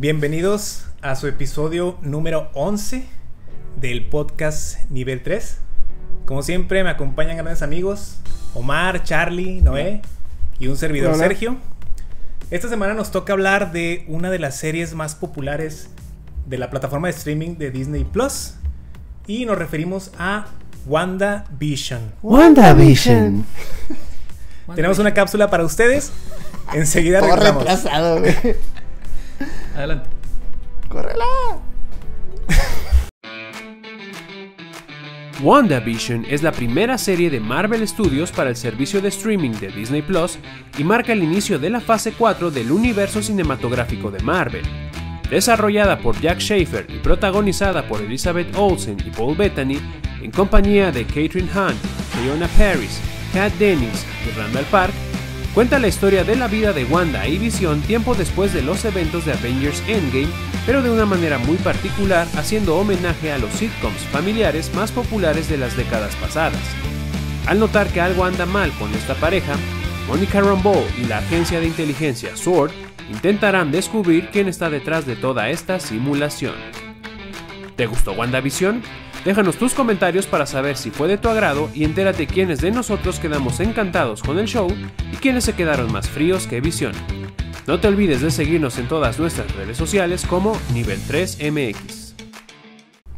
Bienvenidos a su episodio número 11 del podcast Nivel 3. Como siempre me acompañan grandes amigos, Omar, Charlie, Noé y un servidor Hola. Sergio. Esta semana nos toca hablar de una de las series más populares de la plataforma de streaming de Disney Plus y nos referimos a WandaVision. WandaVision. Tenemos una cápsula para ustedes. Enseguida regresamos. Adelante. ¡Córrela! WandaVision es la primera serie de Marvel Studios para el servicio de streaming de Disney Plus y marca el inicio de la fase 4 del universo cinematográfico de Marvel. Desarrollada por Jack Schaefer y protagonizada por Elizabeth Olsen y Paul Bettany, en compañía de Catherine Hunt, Fiona Paris, Kat Dennings y Randall Park, cuenta la historia de la vida de Wanda y Visión tiempo después de los eventos de Avengers Endgame, pero de una manera muy particular haciendo homenaje a los sitcoms familiares más populares de las décadas pasadas. Al notar que algo anda mal con esta pareja, Monica Rambeau y la agencia de inteligencia SWORD intentarán descubrir quién está detrás de toda esta simulación. ¿Te gustó WandaVision? Déjanos tus comentarios para saber si fue de tu agrado y entérate quiénes de nosotros quedamos encantados con el show y quiénes se quedaron más fríos que Visión. No te olvides de seguirnos en todas nuestras redes sociales como Nivel 3 MX.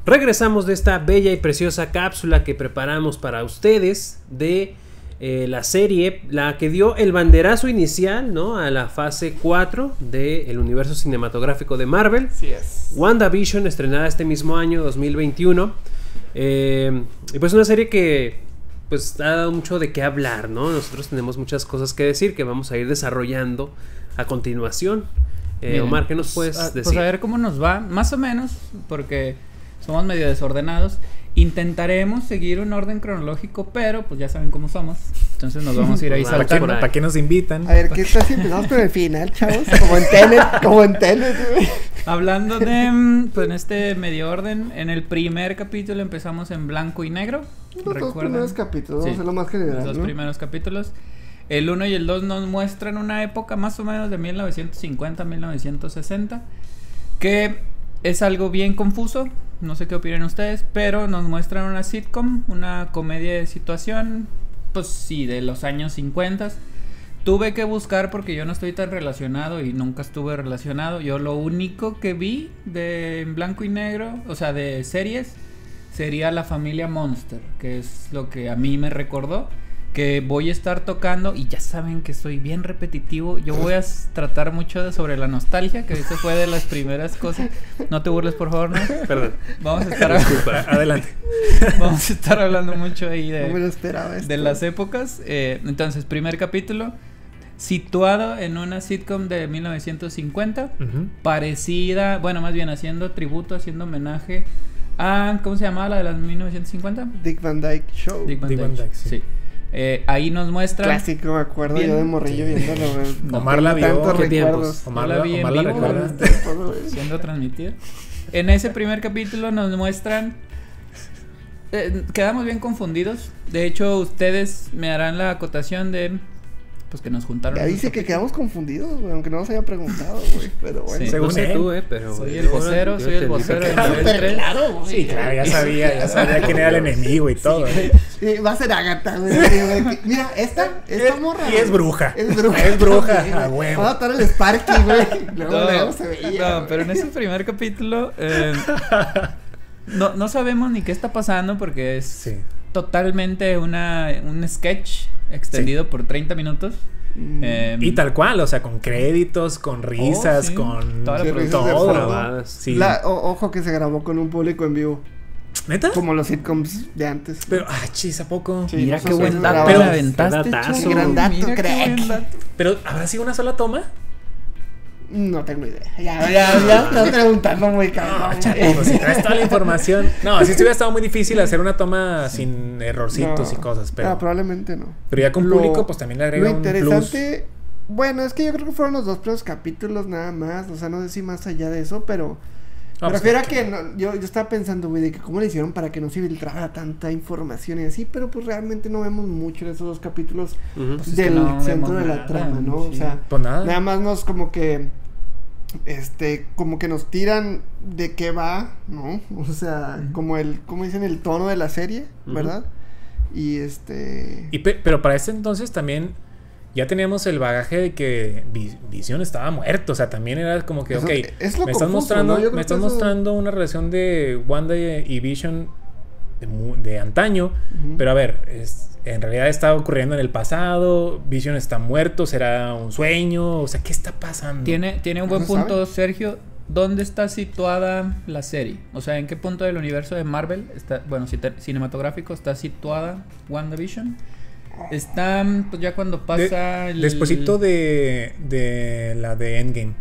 Regresamos de esta bella y preciosa cápsula que preparamos para ustedes de eh, la serie, la que dio el banderazo inicial ¿no? a la fase 4 del universo cinematográfico de Marvel. Sí es. WandaVision, estrenada este mismo año, 2021. Eh, y pues una serie que pues ha dado mucho de qué hablar, ¿no? Nosotros tenemos muchas cosas que decir que vamos a ir desarrollando a continuación. Eh, Bien, Omar, ¿qué nos pues, puedes a- decir? Pues a ver cómo nos va, más o menos, porque somos medio desordenados. Intentaremos seguir un orden cronológico, pero pues ya saben cómo somos. Entonces nos vamos a ir ahí ¿Para qué, saltando. para qué nos invitan? A ver, ¿qué tal si empezamos por el final, chavos? Como en Tenet, como en Tenet, güey. Hablando de, mm, pues en este medio orden, en el primer capítulo empezamos en blanco y negro. Los dos primeros capítulos, Sí. vamos a hacerlo más general, Los dos ¿no? primeros capítulos. El 1 y el 2 nos muestran una época más o menos de 1950-1960, que es algo bien confuso, no sé qué opinan ustedes, pero nos muestran una sitcom, una comedia de situación, pues sí, de los años 50. Tuve que buscar porque yo no estoy tan relacionado y nunca estuve relacionado. Yo lo único que vi de en blanco y negro, o sea, de series, sería la familia Monster, que es lo que a mí me recordó. Que voy a estar tocando, y ya saben que soy bien repetitivo. Yo voy a tratar mucho de- sobre la nostalgia, que eso fue de las primeras cosas. No te burles, por favor, ¿no? Perdón. Vamos a estar, Disculpa, adelante. vamos a estar hablando mucho ahí de, No me lo esperaba esto. de las épocas. Eh, entonces, primer capítulo, situado en una sitcom de 1950, Ujú. parecida, bueno, más bien haciendo tributo, haciendo homenaje a, ¿cómo se llamaba la de las 1950? Dick Van Dyke Show. Dick Van Dick Dyke, Van Dyke, sí. sí. Eh, ahí nos muestran... Clásico, me acuerdo Bien. yo de morrillo Sí. viéndolo, güey. No, Omar la vio. Tantos ¿Qué tiempos? recuerdos. Omar, la vi Omar siendo transmitido. En ese primer capítulo nos muestran. eh, quedamos bien confundidos. De hecho, ustedes me harán la acotación de. Pues que nos juntaron. Ya dice que quedamos confundidos, güey, aunque no nos haya preguntado, güey. Pero bueno. Sí. Según no sé él. tú, eh, pero... Soy el vocero, soy el vocero Claro, nivel pero 3. claro, güey. Sí, claro, ya sabía, ya sabía quién era el enemigo y todo. ¿eh? Sí, va a ser Agatha, güey. Mira, esta, esta morra. Y es bruja. Es bruja. Es bruja, a huevo. Va a matar el Sparky, güey. Luego, No, luego se veía. no, pero en ese primer capítulo. eh, no, no sabemos ni qué está pasando porque es Sí. Totalmente una, un sketch extendido por 30 minutos. Mm. Eh, Y tal cual, o sea, con créditos, con risas, sí. con Toda la Sí, risas de todo. fondo. Grabadas. Sí. La- o- ojo que se grabó con un público en vivo. ¿Neta? Como los sitcoms de antes. Pero, ah, chis, ¿a poco? Sí, Mira qué buen dato. Pero- me aventaste, qué datazo. chavo. Gran dato, Mira qué crack. buen dato. Pero, ¿habrá sido una sola toma? No tengo idea. Ya, ya, ya estás preguntando muy cabrón. No, chato, pues, si traes toda la información. No, si hubiera estado muy difícil hacer una toma sin errorcitos No. y cosas, pero, Ah, probablemente no. pero ya con Lo- público, pues también le agrega Lo un plus. interesante. Bueno, es que yo creo que fueron los dos primeros capítulos nada más. O sea, no sé si más allá de eso, pero. No, me pues, refiero a que no- yo, yo estaba pensando, güey, de que cómo le hicieron para que no se filtrara tanta información y así, pero pues realmente no vemos mucho de esos dos capítulos. Pues es que del no centro de la nada, trama, ¿no? sí. O sea, Pues nada. nada más nos como que este, como que nos tiran de qué va, ¿no? O sea, como el, como dicen, el tono de la serie. ¿verdad? Y este... Y pe- pero para ese entonces también ya teníamos el bagaje de que Vi- Vision estaba muerto. O sea, también era como que, Eso- ok, es lo me estás mostrando, me estás eso- mostrando una relación de Wanda y Vision de, antaño. Pero a ver, es, en realidad está ocurriendo en el pasado. Vision está muerto, será un sueño. O sea, ¿qué está pasando? Tiene, tiene un buen ¿No se punto, sabe? Sergio. ¿Dónde está situada la serie? O sea, ¿en qué punto del universo de Marvel está, bueno, cinematográfico está situada WandaVision? Está pues ya cuando pasa el Despuésito de, de la de Endgame.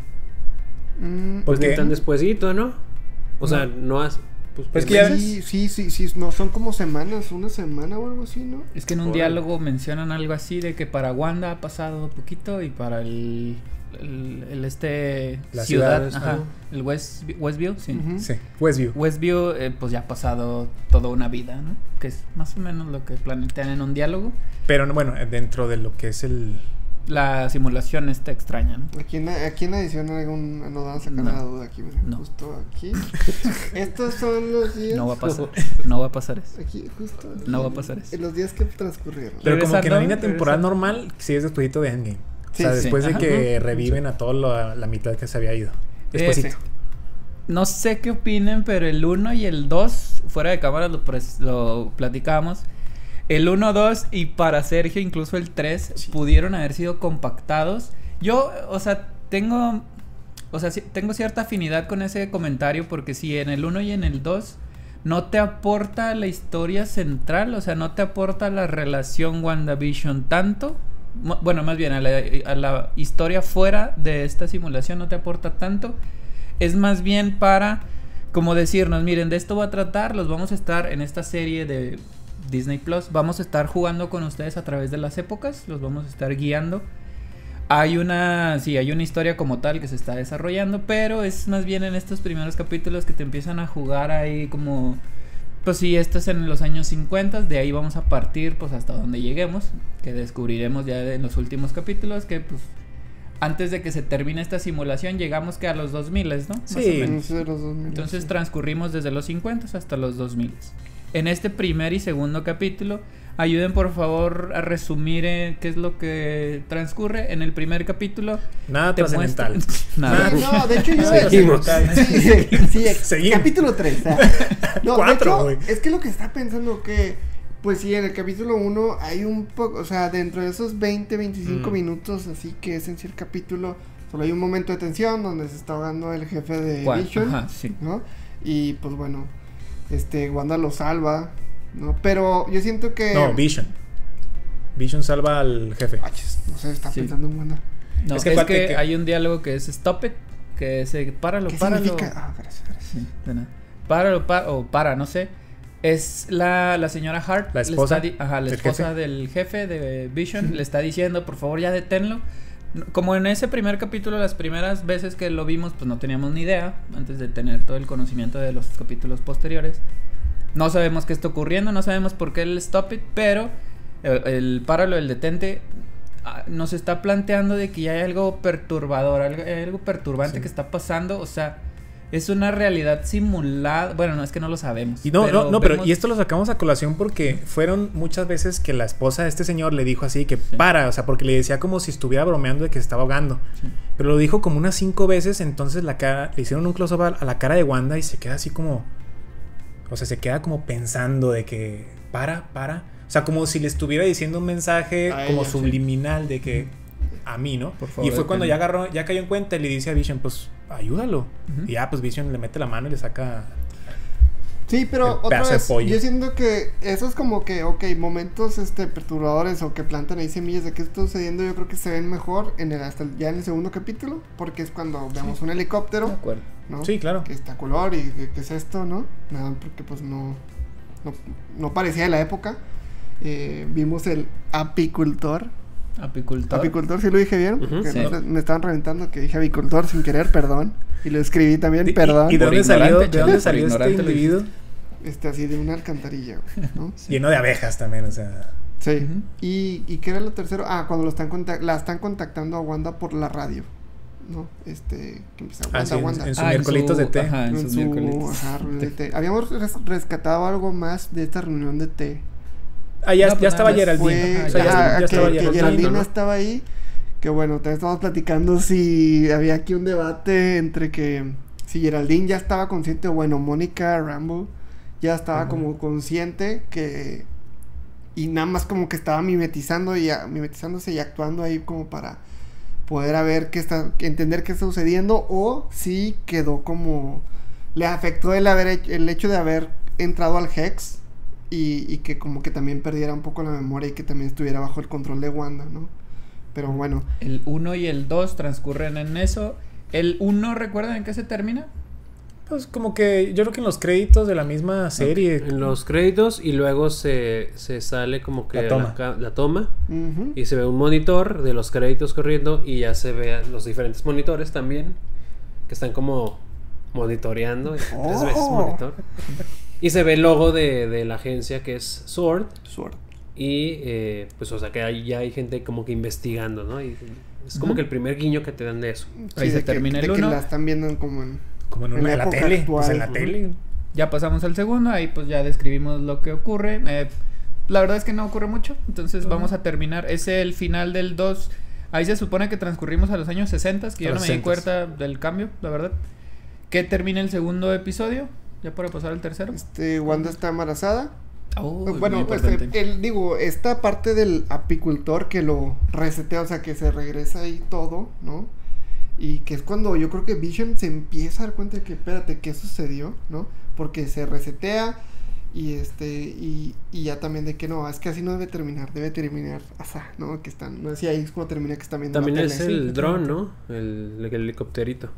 Mm, Pues Porque- ni tan despuesito, ¿no? O sea, No. no has. Pues, Pues que ya sí, sí, sí, sí, no, son como semanas, una semana o algo así, ¿no? Es que en un diálogo mencionan algo así de que para Wanda ha pasado poquito y para el, el, el este La ciudad, ciudad, ajá, ¿no? el West, Westview, sí. Ujú. Sí, Westview. Westview, eh, pues ya ha pasado toda una vida, ¿no? Que es más o menos lo que plantean en un diálogo. Pero no, bueno, dentro de lo que es el. La simulación está extraña, ¿no? Aquí en, la- aquí en la edición algún, nos van a sacar No. la duda aquí, mira, No. justo aquí. Estos son los días. No va a pasar, no va a pasar eso. Aquí, justo. aquí, No va a pasar eso. En los días que transcurrieron. Pero como que en la línea temporal normal, sí es despuésito de Endgame. Sí, o sea, sí. después de Ajá. que Ujú. reviven a toda la mitad que se había ido. Despuésito. Ese. No sé qué opinen, pero el 1 y el 2, fuera de cámara lo, lo platicamos. El 1, 2 y para Sergio incluso el 3 Sí. pudieron haber sido compactados. Yo, o sea, tengo, o sea, sí- tengo cierta afinidad con ese comentario porque si en el 1 y en el 2 no te aporta la historia central, o sea, no te aporta la relación WandaVision tanto. Bueno, más bien a la, a la historia fuera de esta simulación no te aporta tanto. Es más bien para, como decirnos, miren, de esto va a tratar, los vamos a estar en esta serie de Disney Plus, vamos a estar jugando con ustedes a través de las épocas, los vamos a estar guiando. Hay una, sí, hay una historia como tal que se está desarrollando, pero es más bien en estos primeros capítulos que te empiezan a jugar ahí como, pues sí, esto es en los años 50, de ahí vamos a partir pues hasta donde lleguemos, que descubriremos ya en los últimos capítulos que pues antes de que se termine esta simulación llegamos que a los 2000, ¿no? Más o Sí. menos. Ese de los 2000, Entonces sí. transcurrimos desde los 50 hasta los 2000. En este primer y segundo capítulo, ayuden por favor a resumir eh, qué es lo que transcurre. En el primer capítulo Nada te trascendental. muestran... Ah, Nada. no, de hecho yo Seguimos. Sí, sí, sí, Seguimos. capítulo 3. No, Cuatro, de hecho, es que lo que está pensando que, pues sí, en el capítulo 1 hay un poco, o sea, dentro de esos 20, 25 Mm. minutos, así que es en sí el capítulo, solo hay un momento de tensión donde se está ahogando el jefe de. Vision, Ajá, sí. ¿no? Y pues bueno, este, Wanda lo salva, ¿no? Pero yo siento que... No, Vision. Vision salva al jefe. Ay, chis, no sé, está Sí. pensando en Wanda. No, Es es que que, que- hay un diálogo que es stop it, que es eh, páralo, ¿Qué páralo. significa? Ah, gracias, gracias. Sí, de nada. Páralo, pa- o para, no sé. Es la, la señora Hart. La le esposa está di- ajá, la del esposa jefe. del jefe de Vision. le está diciendo, por favor, ya deténlo. Como en ese primer capítulo, las primeras veces que lo vimos, pues no teníamos ni idea, antes de tener todo el conocimiento de los capítulos posteriores. No sabemos qué está ocurriendo, no sabemos por qué el stop it, pero el, el páralo, el detente, ah, nos está planteando de que ya hay algo perturbador, algo, hay algo perturbante Sí. que está pasando, o sea, es una realidad simulada, bueno, no es que no lo sabemos. Y no, no, no, pero vemos- y esto lo sacamos a colación porque fueron muchas veces que la esposa de este señor le dijo así que para, o sea, porque le decía como si estuviera bromeando de que se estaba ahogando. Sí. Pero lo dijo como unas cinco veces, entonces la cara, le hicieron un close-up a, a la cara de Wanda y se queda así como, o sea, se queda como pensando de que para, para. O sea, como si le estuviera diciendo un mensaje A como ella, sí. subliminal de que a mí, ¿no? Por favor, y fue cuando ya agarró, ya cayó en cuenta y le dice a Vision, pues ayúdalo. Y ya, pues Vision le mete la mano y le saca Sí, pero El otra de vez, pollo. yo siento que eso es como que, ok, momentos este perturbadores o que plantan ahí semillas de qué está sucediendo, yo creo que se ven mejor en el, hasta el- ya en el segundo capítulo, porque es cuando vemos un De helicóptero, acuerdo. ¿no? Sí, claro. Que está color y que, que es esto, ¿no? Nada, porque pues no, no, no parecía de la época. Eh, vimos el apicultor. Apicultor. Apicultor, sí lo dije bien. Ujú. que Sí. no sé, me estaban reventando que dije apicultor sin querer, perdón. Y lo escribí también, ¿Y- perdón. ¿Y, de dónde salió, de dónde salió este individuo? Este, así de una alcantarilla, güey, ¿no? Lleno de abejas también, o sea. Sí. Y, ¿Y qué era lo tercero? Ah, cuando lo están la están contactando a Wanda por la radio. ¿no? Este, que empezaba Ah, Wanda, sí, en- Wanda. en su Ah, miércolitos de té. Ajá, en En sus su- miércoles. ajá, reunión de té. Habíamos res- rescatado algo más de esta reunión de té. Ah, ya, No, pues ya estaba Geraldine. Ajá, O sea, ya, ajá, ya que, estaba que Geraldine. ¿no? estaba ahí. Que bueno, también estábamos platicando si había aquí un debate entre que si Geraldine ya estaba consciente o bueno, Mónica Rambo ya estaba Ujú. como consciente que y nada más como que estaba mimetizando y a- mimetizándose y actuando ahí como para poder a ver qué está entender qué está sucediendo o si quedó como le afectó el haber el hecho de haber entrado al Hex y, y que como que también perdiera un poco la memoria y que también estuviera bajo el control de Wanda, ¿no? Pero bueno, El 1 y el 2 transcurren en eso. El 1, ¿recuerdan en qué se termina? Pues como que yo creo que en los créditos de la misma serie. En los créditos y luego se, se sale como que La toma. la toma y se ve un monitor de los créditos corriendo y ya se ve los diferentes monitores también que están como monitoreando. Tres veces Oh. monitor. Y se ve el logo de, de la agencia que es Sword. Sword. Y eh, pues, o sea, que ahí ya hay gente como que investigando, ¿no? Y es como que el primer guiño que te dan de eso. Ahí se de que- termina el de que uno. la están viendo en como en Como en, una, la en la época tele. actual. Pues en la Ujú. tele. Ya pasamos al segundo, ahí pues ya describimos lo que ocurre. Eh, la verdad es que no ocurre mucho, entonces vamos a terminar. Es el final del 2. Ahí se supone que transcurrimos a los años 60, que A yo no me di 60s. cuenta del cambio, la verdad. Que termina el segundo episodio, ya para pasar al tercero. este Wanda está embarazada. Oh, bueno, pues, el, digo, esta parte del apicultor que lo resetea, o sea, que se regresa ahí todo, ¿no? Y que es cuando yo creo que Vision se empieza a dar cuenta de que, espérate, ¿qué sucedió? ¿No? Porque se resetea y este, y, y ya también de que no, es que así no debe terminar, debe terminar, así, ¿no? Que están, no sé si ahí es como termina que están viendo También la es tele. el sí, dron, ¿no? El, el helicópterito.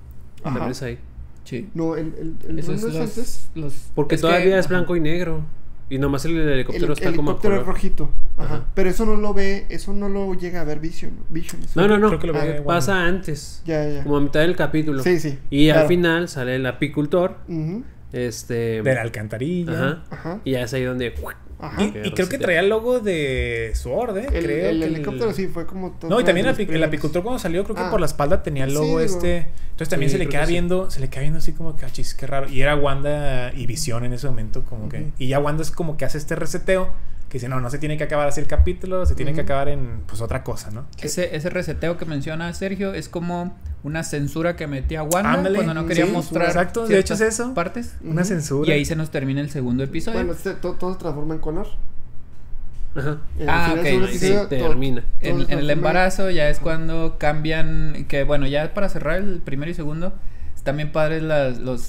Ajá. También es ahí. Sí. No, el, el, el Eso es los, antes. los- Porque es que- todavía es ajá. blanco y negro. Y nomás el El, helicóptero está el como a helicóptero es rojito. Ajá. Ajá. Pero eso no lo ve, eso no lo llega a ver Vision. Vision No, no, no. Creo que lo ve Ah. Pasa antes. Ya, ya. Como a mitad del capítulo. Sí, sí. Y al final sale el apicultor. Ujú, Este. De la alcantarilla. Ajá. Ajá. Y ya es ahí donde. Ajá. Y, creo que traía el logo de Sword, ¿eh? El, creo el que helicóptero sí fue como todo. No, y también el, el apicultor cuando salió, creo que Ah. por la espalda tenía el logo este. Entonces también Sí, se le queda que sí. viendo, se le queda viendo así como que, ah, chis, qué raro. Y era Wanda y Visión en ese momento, como que. Y ya Wanda es como que hace este reseteo, que dice, no, no se tiene que acabar así el capítulo, se tiene que acabar en, pues, otra cosa, ¿no? Ese, ese reseteo que menciona Sergio es como una censura que metía Wanda Ándale. cuando no quería Sí, mostrar exacto, de hecho es ciertas eso. partes. Una censura. Y ahí se nos termina el segundo episodio. Bueno, este, todo, todo se transforma en color. Ajá. En Ah, ok, del segundo sí, episodio, todo- termina. todo en, el embarazo ya es cuando cambian, que bueno, ya para cerrar el primero y segundo, están bien padres las, los,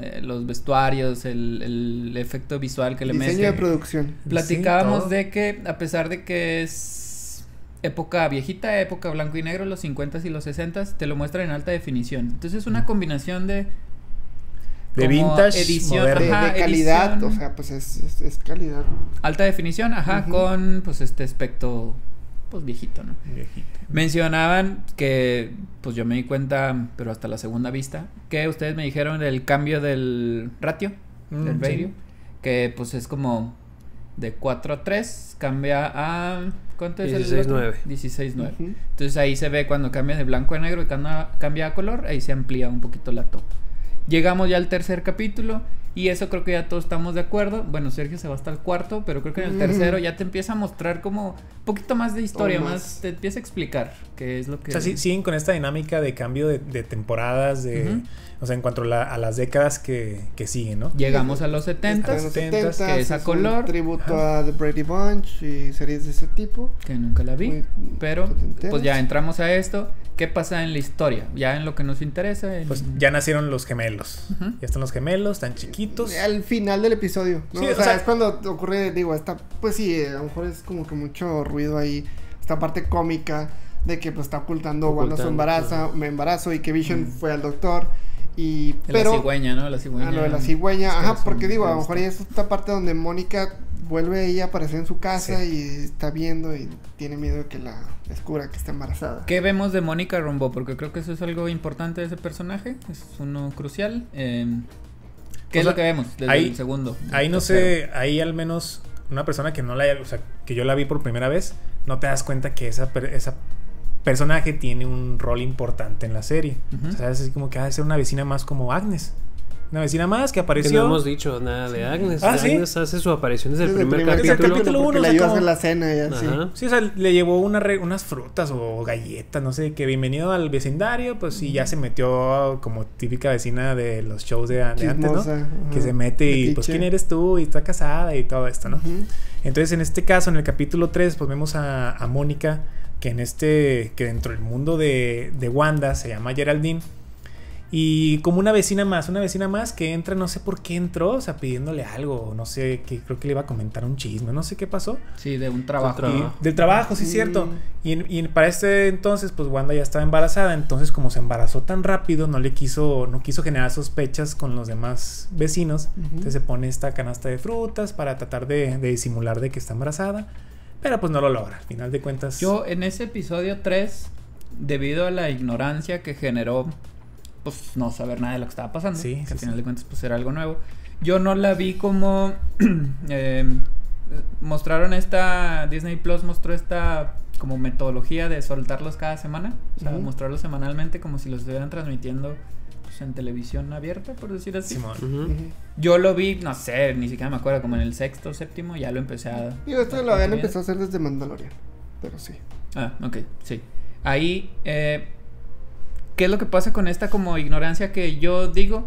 eh, los vestuarios, el, el efecto visual que le Diseño meten. de producción. Platicábamos de que a pesar de que es época viejita, época blanco y negro, los 50s y los 60s, te lo muestran en alta definición. Entonces es una combinación de... De como vintage, edición, De, moderno. ajá, de calidad, edición. o sea, pues es, es, es calidad. Alta definición, ajá, con pues este aspecto pues viejito, ¿no? Viejito. Mencionaban que, pues yo me di cuenta, pero hasta la segunda vista, que ustedes me dijeron del cambio del ratio, Mm, del sí. radio, que pues es como de 4 a 3, cambia a... ¿Cuánto es el 16:9. 16.9. Ujú. Entonces ahí se ve cuando cambia de blanco a negro y cambia, a color, ahí se amplía un poquito la toma. Llegamos ya al tercer capítulo y eso creo que ya todos estamos de acuerdo. Bueno, Sergio se va hasta el cuarto, pero creo que en el tercero ya te empieza a mostrar como un poquito más de historia, más. más. te empieza a explicar qué es lo que... O sea, sí- siguen con esta dinámica de cambio de, de temporadas, de, o sea, en cuanto a, la- a las décadas que, que siguen, ¿no? Llegamos a los 70 Está en los 70s, 70s, que es a un color. tributo a The Brady Bunch y series de ese tipo. que nunca la vi, Muy pero pues ya entramos a esto. ¿Qué pasa en la historia? Ya en lo que nos interesa. en- Pues ya nacieron los gemelos. Ya están los gemelos, están chiquitos. Al final del episodio, ¿no? Sí, o, o sea, sea- es cuando ocurre, digo, esta, pues sí, a lo mejor es como que mucho ruido ahí, esta parte cómica de que pues está ocultando, su Ocultando, embarazo, me embarazo y que Vision Mm. fue al doctor y de pero la cigüeña, ¿no? La cigüeña. Ah, lo de la cigüeña, ajá, porque digo, a lo mejor ahí es esta parte donde Mónica vuelve ella a aparecer en su casa Sí. y está viendo y tiene miedo de que la descubra que está embarazada. ¿Qué vemos de Mónica Rombo? Porque creo que eso es algo importante de ese personaje. Es uno crucial. Eh, ¿Qué O es sea, lo que vemos desde ahí- el segundo? Ahí no sé, ahí al menos una persona que no la haya, o sea, que yo la vi por primera vez, no te das cuenta que esa, per- esa personaje tiene un rol importante en la serie. O sea, es así como que ha de ser una vecina más como Agnes. Una vecina más que Que apareció. no hemos dicho nada de Agnes. Ah, ¿sí? Agnes hace su aparición desde el Desde el primer, primer Desde el capítulo. capítulo uno, le ayuda a como- hacer la cena y así. Ajá. Sí, o sea, le llevó una re- unas frutas o galletas, no sé, que bienvenido al vecindario, pues sí, ya se metió como típica vecina de los shows de, de antes, ¿no? Ajá. Que se mete y pues quién eres tú y está casada y todo esto, ¿no? Entonces en este caso, en el capítulo 3, pues vemos a, a Mónica, que en este, que dentro del mundo de, de Wanda se llama Geraldine. Y como una vecina más, una vecina más que entra, no sé por qué entró, o sea, pidiéndole algo, no sé, que creo que le iba a comentar un chisme, no sé qué pasó. Sí, de un trabajo. Tra- Y Trabajo. del trabajo, sí, Mm. cierto. Y, en- y para este entonces, pues Wanda ya estaba embarazada. Entonces, como se embarazó tan rápido, no le quiso, no quiso generar sospechas con los demás vecinos. Entonces se pone esta canasta de frutas para tratar de, de disimular de que está embarazada. Pero pues no lo logra. Al final de cuentas. Yo en ese episodio 3, debido a la ignorancia que generó, pues no saber nada de lo que estaba pasando, Sí, que sí, al final sí. de cuentas pues era algo nuevo, yo no la vi como... eh, mostraron esta, Disney Plus mostró esta como metodología de soltarlos cada semana, o sea, mostrarlos semanalmente como si los estuvieran transmitiendo pues, en televisión abierta, por decir así. Yo lo vi, no sé, ni siquiera me acuerdo, como en el sexto o séptimo, ya lo empecé a... Digo, esto lo habían empezado a hacer desde Mandalorian. Pero sí. Ah, ok, sí. Ahí, eh, ¿qué es lo que pasa con esta como ignorancia que yo digo?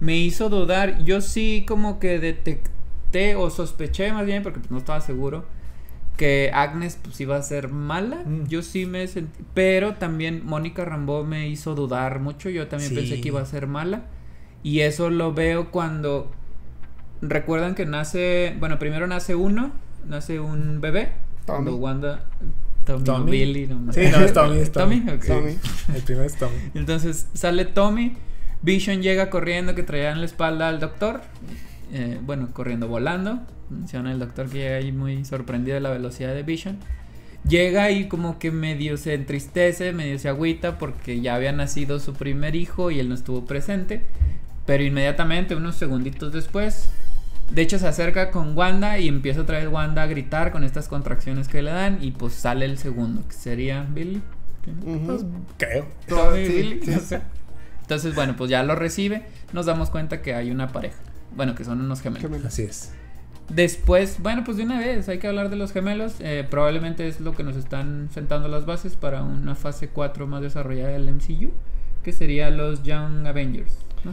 Me hizo dudar, yo sí como que detecté o sospeché más bien, porque pues, no estaba seguro, que Agnes pues iba a ser mala. Mm. Yo sí me sentí, pero también Mónica Rambeau me hizo dudar mucho, yo también pensé que iba a ser mala. Y eso lo veo cuando recuerdan que nace, bueno, primero nace uno, nace un bebé, cuando Tommy. Wanda Tommy, o Tommy. Billy, no Sí, no, es Tommy, es Tommy. ok. Tommy. El primero es Tommy. Entonces sale Tommy, Vision llega corriendo que traía en la espalda al doctor, eh, bueno, corriendo, volando. Menciona el doctor que llega ahí muy sorprendido de la velocidad de Vision. Llega y como que medio se entristece, medio se agüita porque ya había nacido su primer hijo y él no estuvo presente. Pero inmediatamente, unos segunditos después, de hecho se acerca con Wanda y empieza otra vez Wanda a gritar con estas contracciones que le dan y pues sale el segundo, que sería Billy. Pues, creo. Tommy, Sí, Billy, sí. no sé. Entonces, bueno, pues ya lo recibe. Nos damos cuenta que hay una pareja. Bueno, que son unos gemelos. Gemelos. Así es. Después, bueno, pues de una vez hay que hablar de los gemelos. Eh, probablemente es lo que nos están sentando las bases para una fase 4 más desarrollada del MCU, que sería los Young Avengers. ¿no?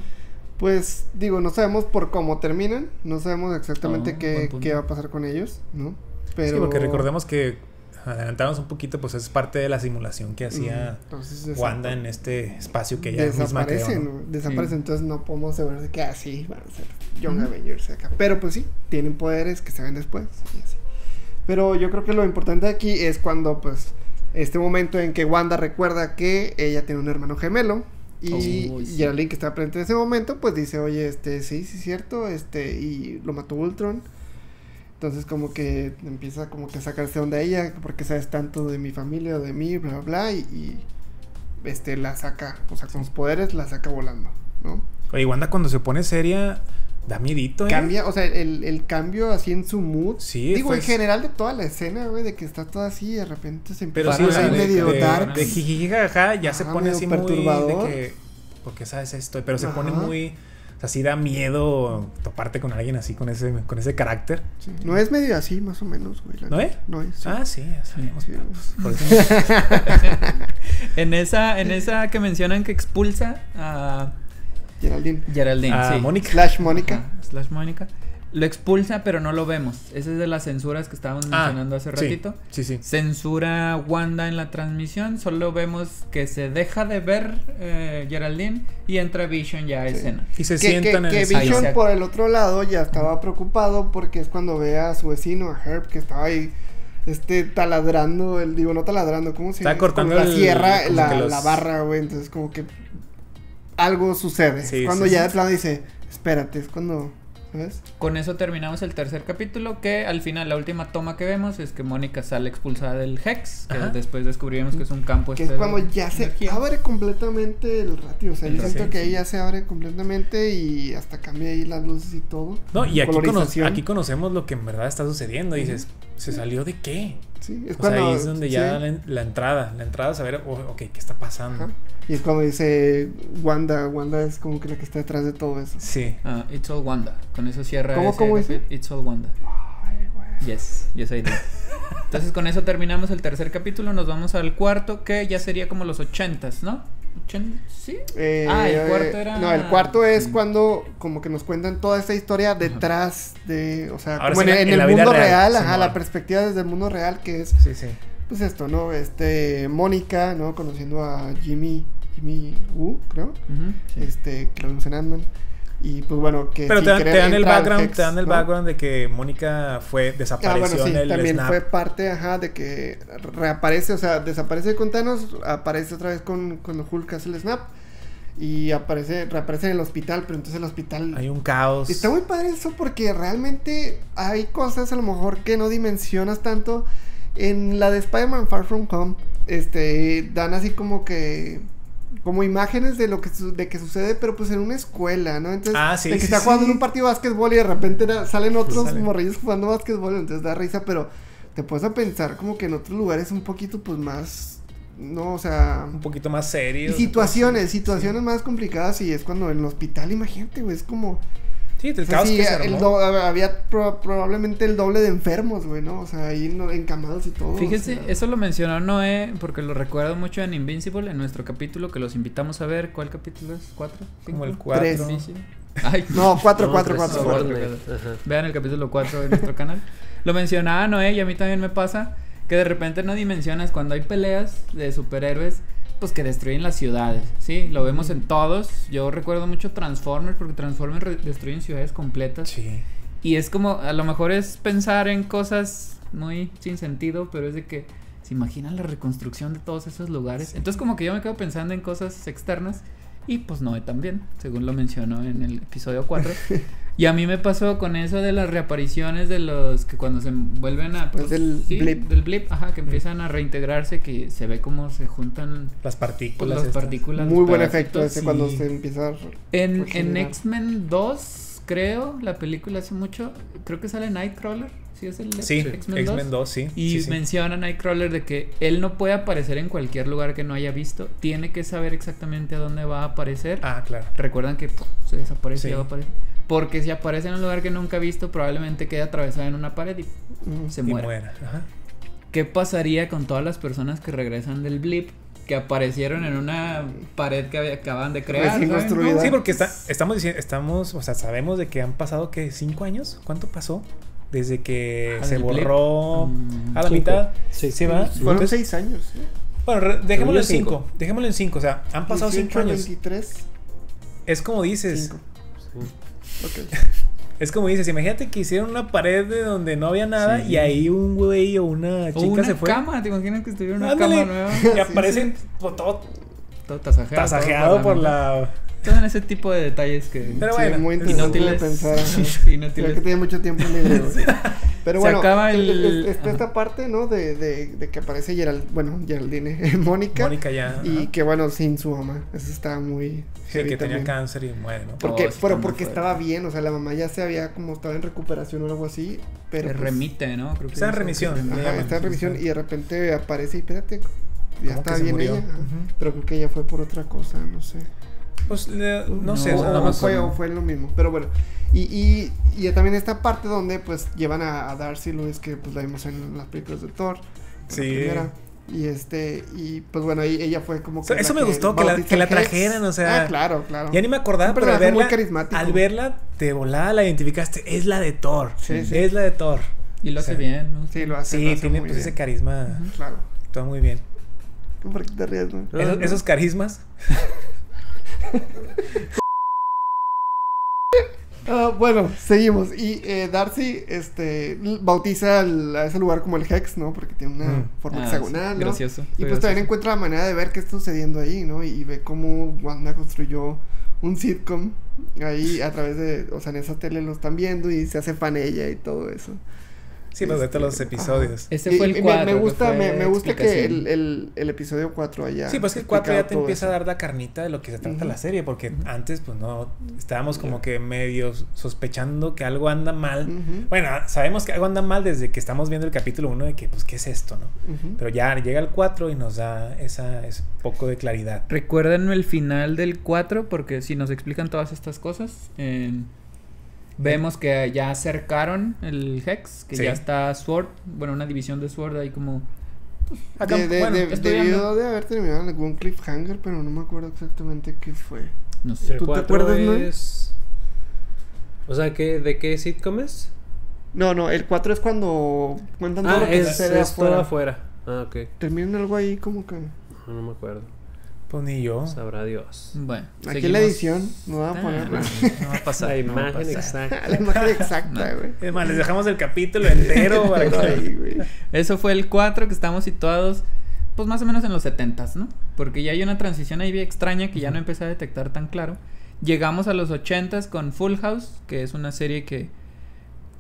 Pues digo, no sabemos por cómo terminan, no sabemos exactamente Oh, qué, qué va a pasar con ellos, ¿no? Pero Sí, porque recordemos que adelantamos un poquito, pues es parte de la simulación que hacía entonces, Wanda en este espacio que ella misma creó. desaparecen, ¿no? desaparecen, entonces no podemos saber de que así van a ser Young. Avengers acá. Pero pues sí, tienen poderes que se ven después y así. Pero yo creo que lo importante aquí es cuando pues este momento en que Wanda recuerda que ella tiene un hermano gemelo y Oh, sí. Geraldine que está presente en ese momento pues dice, "Oye, este sí, sí es cierto, este y lo mató Ultron." Entonces como que empieza como que a sacarse onda ella, porque sabes tanto de mi familia o de mí, bla, bla, bla, y, y, este la saca, o sea, con sus poderes la saca volando, ¿no? Oye, Wanda cuando se pone seria, da miedito, ¿eh? Cambia, o sea, el, el cambio así en su mood. Sí, Digo, en general de toda la escena, güey, de que está todo así y de repente se Pero empieza sí, a o sea, poner de, medio de, dark. de ya se pone así muy perturbador. de que ¿por qué sabes esto? Pero se pone muy o sea, sí da miedo toparte con alguien así con ese con ese carácter. Sí, No es medio así, más o menos, güey. ¿No es? No es. sí. Ah, sí, ya sabemos. Sí. pero, pues, por eso- En esa, en esa que mencionan que expulsa a Geraldine. Geraldine, a sí. Ah, Mónica. Slash Mónica. Ajá, slash Mónica. Lo expulsa, pero no lo vemos. Esa es de las censuras que estábamos Ah, mencionando hace ratito. Sí, sí. Censura Wanda en la transmisión. Solo vemos que se deja de ver eh, Geraldine y entra Vision ya a Sí. escena. Y se Que, que, sientan en que el Vision por el otro lado ya estaba preocupado porque es cuando ve a su vecino, a Herb, que estaba ahí este taladrando, el digo, no taladrando, ¿cómo se Estaba llama? cortando la el- sierra, la, que los- la barra, güey, entonces como que algo sucede. Sí, cuando sí, ya sí. de plano dice, espérate, es cuando, ¿sabes? Con eso terminamos el tercer capítulo. Que al final, la última toma que vemos es que Mónica sale expulsada del Hex. Que Ajá. después descubrimos que es un campo Que es este cuando de ya se energía. abre completamente el ratio. O sea, El yo siento que sí. ahí ya se abre completamente y hasta cambia ahí las luces y todo. No, y aquí, cono- aquí conocemos lo que en verdad está sucediendo. Y dices, ¿se salió de qué? Sí, es O sea, cuando. ahí es donde sí, ya la, la entrada, la entrada a saber, oh, ok, ¿qué está pasando? ajá. Y es cuando dice Wanda. Wanda es como que la que está detrás de todo eso. Sí. Ah, It's All Wanda. Con eso cierra ¿Cómo- ese cómo dice? It's All Wanda. Ay. Yes, yes I do. Entonces con eso terminamos el tercer capítulo, nos vamos al cuarto, que ya sería como los ochentas, ¿no? ¿Ochen- ¿Sí? Eh, Ah, el cuarto era- No, el cuarto es Sí. cuando como que nos cuentan toda esta historia detrás de, o sea, Ahora como sí, en, en en el la mundo real, real, ajá, la perspectiva desde el mundo real que es, Sí, sí. pues esto, ¿no? Este, Mónica, ¿no? Conociendo a Jimmy, Jimmy Woo, creo, este, que lo vemos en Ant-Man. Y pues bueno, que Pero te dan, te dan el background, Hex, te dan el ¿no? background de que Mónica fue, Ah, desapareció bueno, sí, en el también snap. fue parte, ajá, de que reaparece, o sea, desaparece con Thanos, aparece otra vez con cuando Hulk hace el snap y aparece, reaparece en el hospital, pero entonces el hospital Hay un caos. Está muy padre eso porque realmente hay cosas a lo mejor que no dimensionas tanto. En la de Spider-Man Far From Home, este, dan así como que como imágenes de lo que su- de que sucede, pero pues en una escuela, ¿no? Entonces, Ah, sí, de que sí, está sí. jugando en un partido de básquetbol y de repente salen otros Salen. morrillos jugando básquetbol, entonces da risa, pero te puedes a pensar como que en otros lugares un poquito pues más no, o sea, Un poquito más serio. y situaciones, situaciones más complicadas y es cuando en el hospital, imagínate, güey, es como Sí, el o sea, caos sí, que se el armó. do- había pro- probablemente el doble de enfermos, güey, ¿no? O sea, ahí encamados y todo. Fíjese, o sea. eso lo mencionó Noé porque lo recuerdo mucho en Invincible, en nuestro capítulo que los invitamos a ver. ¿Cuál capítulo es? ¿Cuatro? Como el. 4. Invincible. Ay, No, cuatro, No, cuatro, tres, cuatro, no, cuatro. cuatro. Ajá. Vean el capítulo 4 de nuestro canal. Lo mencionaba Noé y a mí también me pasa que de repente no dimensionas cuando hay peleas de superhéroes, pues que destruyen las ciudades, ¿sí? Lo vemos en todos. Yo recuerdo mucho Transformers porque Transformers destruyen ciudades completas. Sí. Y es como, a lo mejor es pensar en cosas muy sin sentido, pero es de que se imaginan la reconstrucción de todos esos lugares. Entonces como que yo me quedo pensando en cosas externas y pues Noé también, según lo mencionó en el episodio 4. y a mí me pasó con eso de las reapariciones de los que cuando se vuelven a... Pues del blip. Del blip, ajá, que empiezan a reintegrarse, que se ve como se juntan Las pues, partículas. las partículas. Muy buen efecto ese sí. cuando se empieza a... En, en. X-Men 2, creo, la película hace mucho, creo que sale Nightcrawler, ¿sí es el Sí, X-Men X-Men 2? 2, sí. Y sí, sí. menciona a Nightcrawler de que él no puede aparecer en cualquier lugar que no haya visto, tiene que saber exactamente a dónde va a aparecer. Ah, claro. Recuerdan que ¡pum! se desaparece y va a aparecer. Porque si aparece en un lugar que nunca ha visto, probablemente quede atravesada en una pared y Mm. se Y muera. muera. Ajá. ¿Qué pasaría con todas las personas que regresan del blip? Que aparecieron en una pared que acaban de crear. Construida. Sí, porque está, estamos diciendo, estamos, o sea, sabemos de que han pasado que cinco años. ¿Cuánto pasó? Desde que Ah, se borró Mm, a la cinco. mitad. Sí. Sí, va. Fueron Entonces, seis años. ¿eh? Bueno, dejémoslo en cinco. Dejémoslo en cinco. O sea, han pasado 18, cinco años. 23, Es como dices. 5. Sí. Ok. Es como dices, imagínate que hicieron una pared de donde no había nada Sí. y ahí un güey o una O chica una se fue. cama, ¿te imaginas que estuviera una Ándale. cama nueva? Y aparecen por todo Todo tasajeado. tasajeado por la. Todo en ese tipo de detalles que... Pero Sí, bueno, muy es- interesante de inútiles. pensar. inútiles. Ya que tiene mucho tiempo libre, güey. Pero Se bueno, acaba el- el- el- está Ajá. esta parte, ¿no? De, de, de que aparece Gerald, bueno, Geraldine, Mónica. Mónica ya. Y ajá. que bueno, sin su mamá. Eso estaba muy. Sí, que tenía también. cáncer y muere, ¿no? Porque, Oh, sí, pero porque fuerte. estaba bien, o sea, la mamá ya se había como estaba en recuperación o algo así. Pero Se pues, remite, ¿no? Creo que Está en remisión, que se Ajá, está en revisión y de repente aparece y espérate, ya ¿Cómo está se bien murió? ella. Pero creo que ella fue por otra cosa, no sé. Pues le- no, No, sé, o sea, o, nada o más- fue, o fue lo mismo, pero bueno. Y, y, y también esta parte donde pues llevan a, a Darcy Lewis, que pues la vimos en las películas de Thor. la Sí. primera. Y este, y pues bueno, ahí ella fue como que. eso me gustó, que la- que trajeran, o sea, Ah, claro, claro. Ya ni me acordaba, pero al verla, al verla, de volada la identificaste. Es la de Thor. Sí, sí. Es la de Thor. Y lo hace bien, ¿no? Sí, lo hace. lo Sí, hace tiene muy pues, ese carisma. Claro. Todo muy bien. ¿Por qué te ríes, no? Esos, esos carismas. Ah, bueno, seguimos. Y eh, Darcy este, bautiza al- a ese lugar como el Hex, ¿no? Porque tiene una Mm. forma Ah, hexagonal, sí, ¿no? Gracioso. Y pues también encuentra la manera de ver qué está sucediendo ahí, ¿no? Y, ve cómo Wanda construyó un sitcom ahí a través de, o sea, en esa tele lo están viendo y se hace fan ella y todo eso. Sí, pues de todos los episodios. Ese Y- fue el me- 4. Me, gusta, me, me gusta que el, el, el episodio 4 haya. Sí, pues que el 4 ya te empieza a dar la carnita de lo que se trata Ujú. la serie, porque antes pues no, estábamos como que medio sospechando que algo anda mal. Bueno, sabemos que algo anda mal desde que estamos viendo el capítulo 1 de que pues qué es esto, ¿no? Pero ya llega el 4 y nos da esa, ese poco de claridad. Recuerden el final del 4 porque si nos explican todas estas cosas, eh, vemos que ya acercaron el Hex, que Sí. ya está Sword, bueno, una división de Sword ahí como... Acá, De- de- bueno, de- debió de haber terminado en algún cliffhanger, pero no me acuerdo exactamente qué fue. No sé. El ¿Tú te cuatro acuerdas, no? es... O sea, ¿qué, ¿de qué sitcom es? No, no, el 4 es cuando cuentan todo Ah, lo que es, sucede es todo afuera. Ah, ok. Terminan algo ahí como que. No, no me acuerdo. Pues ni yo. Sabrá Dios. Bueno, Aquí la edición no va a Ah, poner no, no va a pasar. La no imagen pasar. exacta. la imagen exacta, No. güey. Es más, les dejamos el capítulo entero para que... ahí, güey. Eso fue el 4 que estamos situados, pues más o menos en los 70s, ¿no? Porque ya hay una transición ahí bien extraña que ya no empecé a detectar tan claro. Llegamos a los 80s con Full House, que es una serie que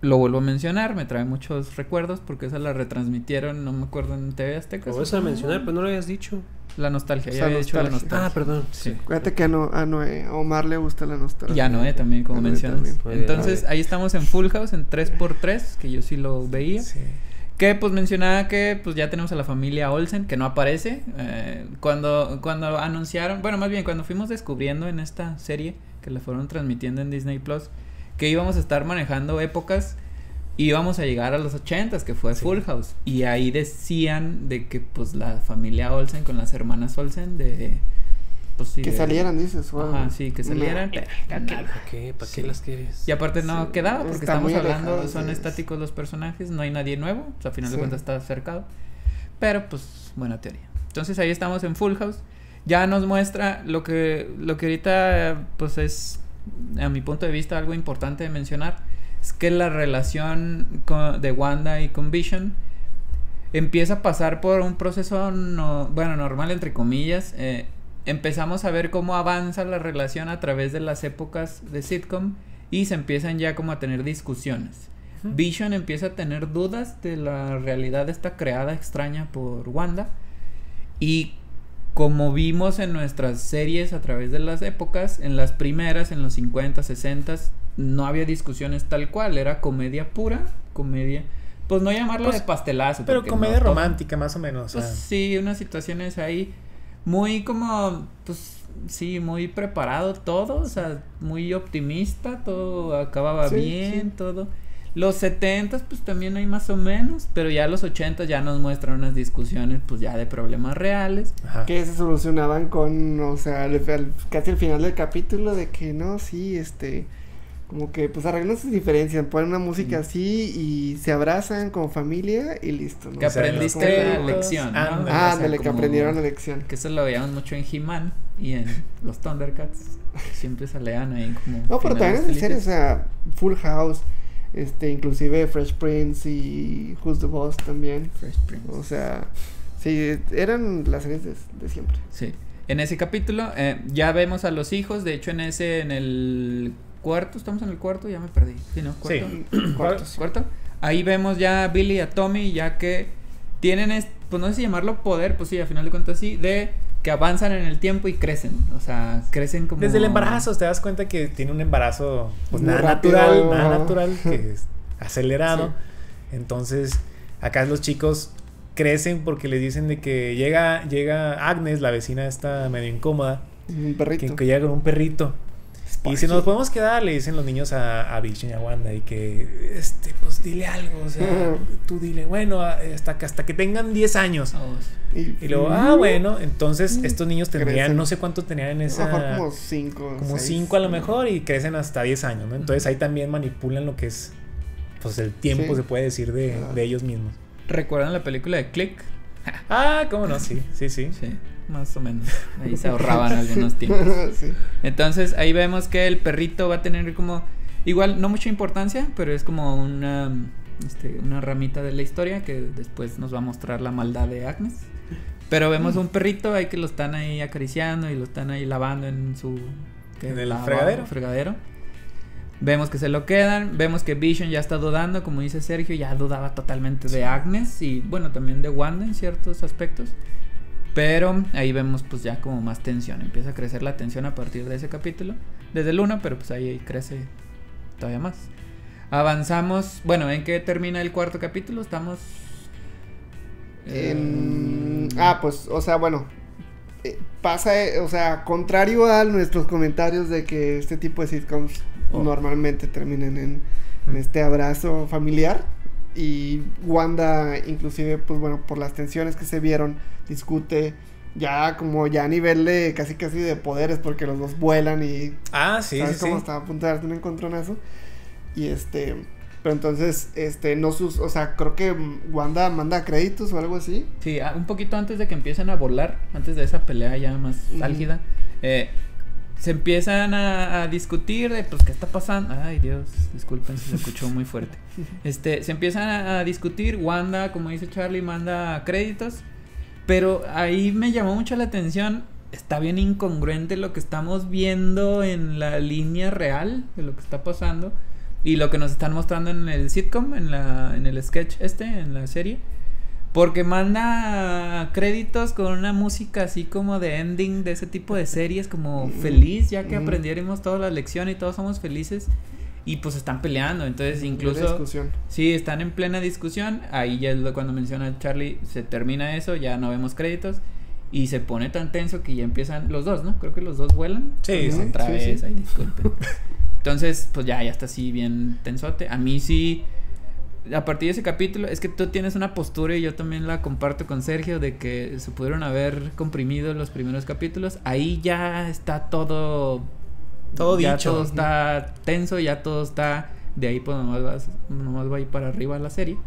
lo vuelvo a mencionar, me trae muchos recuerdos porque esa la retransmitieron, no me acuerdo en TV Azteca. Lo vas a mencionar, pero no lo habías dicho. La nostalgia, ya había dicho la nostalgia. Ah, perdón. Sí. Acuérdate que a, no, a, Noé, a Omar le gusta la nostalgia. Y a Noé también, como Noé mencionas. también. Muy bien, Entonces, ahí estamos en Full House, en 3x3, que yo sí lo veía. Sí. Que pues mencionaba que pues ya tenemos a la familia Olsen, que no aparece. eh, cuando, cuando anunciaron, bueno, más bien cuando fuimos descubriendo en esta serie, que la fueron transmitiendo en Disney Plus, que íbamos a estar manejando épocas, íbamos a llegar a los ochentas, que fue Sí. Full House. Y ahí decían de que pues la familia Olsen con las hermanas Olsen de... Pues, sí, Que de- salieran, dices. o Ajá, sí, que No. salieran. ¿Para qué? ¿Para qué Sí. las quieres? y aparte no Sí, quedaba porque está estamos hablando, alejado son estáticos los personajes, no hay nadie nuevo, o sea, a final de cuentas está cercado. Pero pues buena teoría. Entonces ahí estamos en Full House. Ya nos muestra lo que lo que ahorita pues es a mi punto de vista algo importante de mencionar es que la relación con- de Wanda y con Vision empieza a pasar por un proceso no, bueno, normal entre comillas. eh, empezamos a ver cómo avanza la relación a través de las épocas de sitcom y se empiezan ya como a tener discusiones. Vision empieza a tener dudas de la realidad esta creada extraña por Wanda y como vimos en nuestras series a través de las épocas, en las primeras, en los 50, 60, no había discusiones tal cual, era comedia pura, comedia, pues no llamarlo Pues, de pastelazo. Pero comedia no romántica, más o menos. o Pues sea. sí, unas situaciones ahí muy como, pues sí, muy preparado todo, o sea, muy optimista, todo acababa Sí, bien, sí. todo. Los 70 pues también hay más o menos, pero ya los 80 ya nos muestran unas discusiones pues ya de problemas reales. Ajá. Que se solucionaban con, o sea, al- al- casi al final del capítulo de que no, sí, este, como que pues arreglan sus diferencias, ponen una música Mm. así y se abrazan como familia y listo. ¿no? Que O sea, aprendiste la lección, ¿no? ándale. O sea, Ándale, que aprendieron la lección. Que eso lo veíamos mucho en He-Man y en los Thundercats. que Siempre salían ahí como. No, pero también es en serio, o sea, Full House, este, inclusive Fresh Prince y Who's the Boss también. Fresh Prince. O sea, sí, eran las series de, de siempre. Sí. En ese capítulo eh, ya vemos a los hijos. De hecho, en ese, en el cuarto, estamos en el cuarto, ya me perdí. Sí, ¿no? ¿Cuarto? Sí. Cuartos. ¿Cuarto? Ahí vemos ya a Billy y a Tommy, ya que tienen, est- pues no sé si llamarlo poder, pues sí, a final de cuentas sí, de que avanzan en el tiempo y crecen. O sea, crecen como. Desde el embarazo te das cuenta que tiene un embarazo pues nada rápido, natural, nada natural, que es acelerado. Sí. Entonces, acá los chicos crecen porque les dicen de que llega llega Agnes, la vecina esta medio incómoda, Un que, que llega con un perrito. Y si nos podemos quedar, le dicen los niños a, a Vision y a Wanda y que, este, pues dile algo, o sea, tú dile, bueno, hasta que, hasta que tengan 10 años. Oh, Y luego, ah, bueno, entonces estos niños tendrían, Crecen. no sé cuánto tenían en A lo esa... mejor como cinco. como seis. 5 a lo mejor y crecen hasta 10 años, ¿no? Entonces ahí también manipulan lo que es, pues el tiempo, Sí. se puede decir, de, Ah. de ellos mismos. ¿Recuerdan la película de Click? Ah, cómo no, sí, sí, sí. Sí, más o menos. Ahí se ahorraban algunos tiempos. sí. Entonces ahí vemos que el perrito va a tener como igual no mucha importancia, pero es como una este, una ramita de la historia que después nos va a mostrar la maldad de Agnes. Pero vemos un perrito ahí que lo están ahí acariciando y lo están ahí lavando en su ¿qué? En el fregadero. fregadero. Vemos que se lo quedan, vemos que Vision ya está dudando, como dice Sergio, ya dudaba totalmente de Agnes y bueno, también de Wanda en ciertos aspectos. Pero ahí vemos pues ya como más tensión, empieza a crecer la tensión a partir de ese capítulo, desde el 1, pero pues ahí crece todavía más. Avanzamos, bueno, ¿en qué termina el cuarto capítulo? Estamos... En... Ah, pues, o sea, bueno, eh, pasa, eh, o sea, contrario a nuestros comentarios de que este tipo de sitcoms Oh. normalmente terminan en, en este abrazo familiar y Wanda inclusive pues bueno por las tensiones que se vieron discute ya como ya a nivel de casi casi de poderes porque los dos vuelan y Ah, sí, sabes sí, cómo sí. estaba a punto de darte un encontronazo y este pero entonces este no sus o sea creo que Wanda manda créditos o algo así. Sí, ah, un poquito antes de que empiecen a volar, antes de esa pelea ya más álgida, eh, se empiezan a, a discutir de, pues, ¿qué está pasando? Ay, Dios, disculpen si se escuchó muy fuerte. Este, se empiezan a, a discutir, Wanda, como dice Charlie, manda créditos, pero ahí me llamó mucho la atención, está bien incongruente lo que estamos viendo en la línea real de lo que está pasando y lo que nos están mostrando en el sitcom, en, la, en el sketch este, en la serie. Porque manda créditos con una música así como de ending de ese tipo de series, como Mm. feliz, ya que Mm. aprendiéramos toda la lección y todos somos felices. Y pues están peleando, entonces incluso... discusión Sí, están en plena discusión. Ahí ya es lo- cuando menciona Charlie, se termina eso, ya no vemos créditos. Y se pone tan tenso que ya empiezan los dos, ¿no? Creo que los dos vuelan. Sí, sí. Otra sí, vez, sí. ay, disculpen. Entonces, pues ya, ya está así bien tensote. A mí sí, a partir de ese capítulo, es que tú tienes una postura y yo también la comparto con Sergio de que se pudieron haber comprimido los primeros capítulos. Ahí ya está todo... Todo ya dicho. todo está tenso, ya todo está... De ahí pues nomás, vas- nomás va a ir para arriba la serie.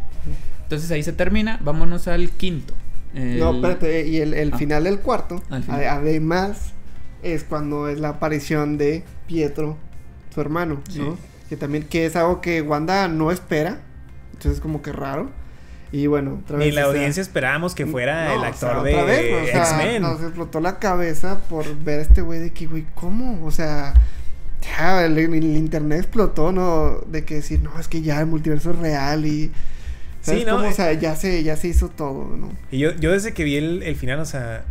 Entonces ahí se termina. Vámonos al quinto. El- No, espérate, y el, el Ah. final del cuarto, final. además, es cuando es la aparición de Pietro, su hermano. Que también, que es algo que Wanda no espera, entonces como que raro. Y bueno, otra Ni vez. la o sea, audiencia esperábamos que fuera no, el o sea, actor vez, de o sea, X-Men. Nos explotó la cabeza por ver a este güey de que, güey, ¿cómo? O sea, ya el, el internet explotó, ¿no? De que decir, no, es que ya el multiverso es real y. ¿Sabes Sí, ¿no? cómo? O sea, ya se, ya se hizo todo, ¿no? Y yo, yo desde que vi el, el final, o sea,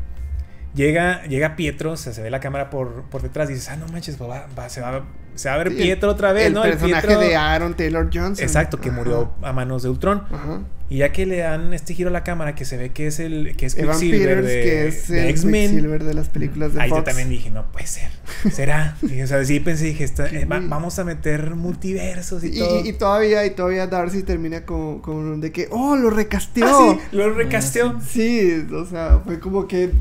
llega, llega Pietro, o sea, se ve la cámara por, por detrás y dices, ah, no manches, va, va- se, va, se va a ver Sí, Pietro otra vez, el ¿no? personaje Pietro- de Aaron Taylor Johnson. Exacto, que Ajá, murió a manos de Ultron. Ajá. Y ya que le dan este giro a la cámara, que se ve que es el que es Evan Quicksilver Peters, de, que es de el X-Men. De las películas de Ahí Fox. yo también dije, no puede ser. ¿Será? Y, o sea, sí pensé, dije, está- eh, va- vamos a meter multiversos y, Y, todo. y- y todavía, y todavía Darcy termina con, con de que, oh, lo recasteó. Ah, sí, lo recasteó. Sí, o sea, fue como que.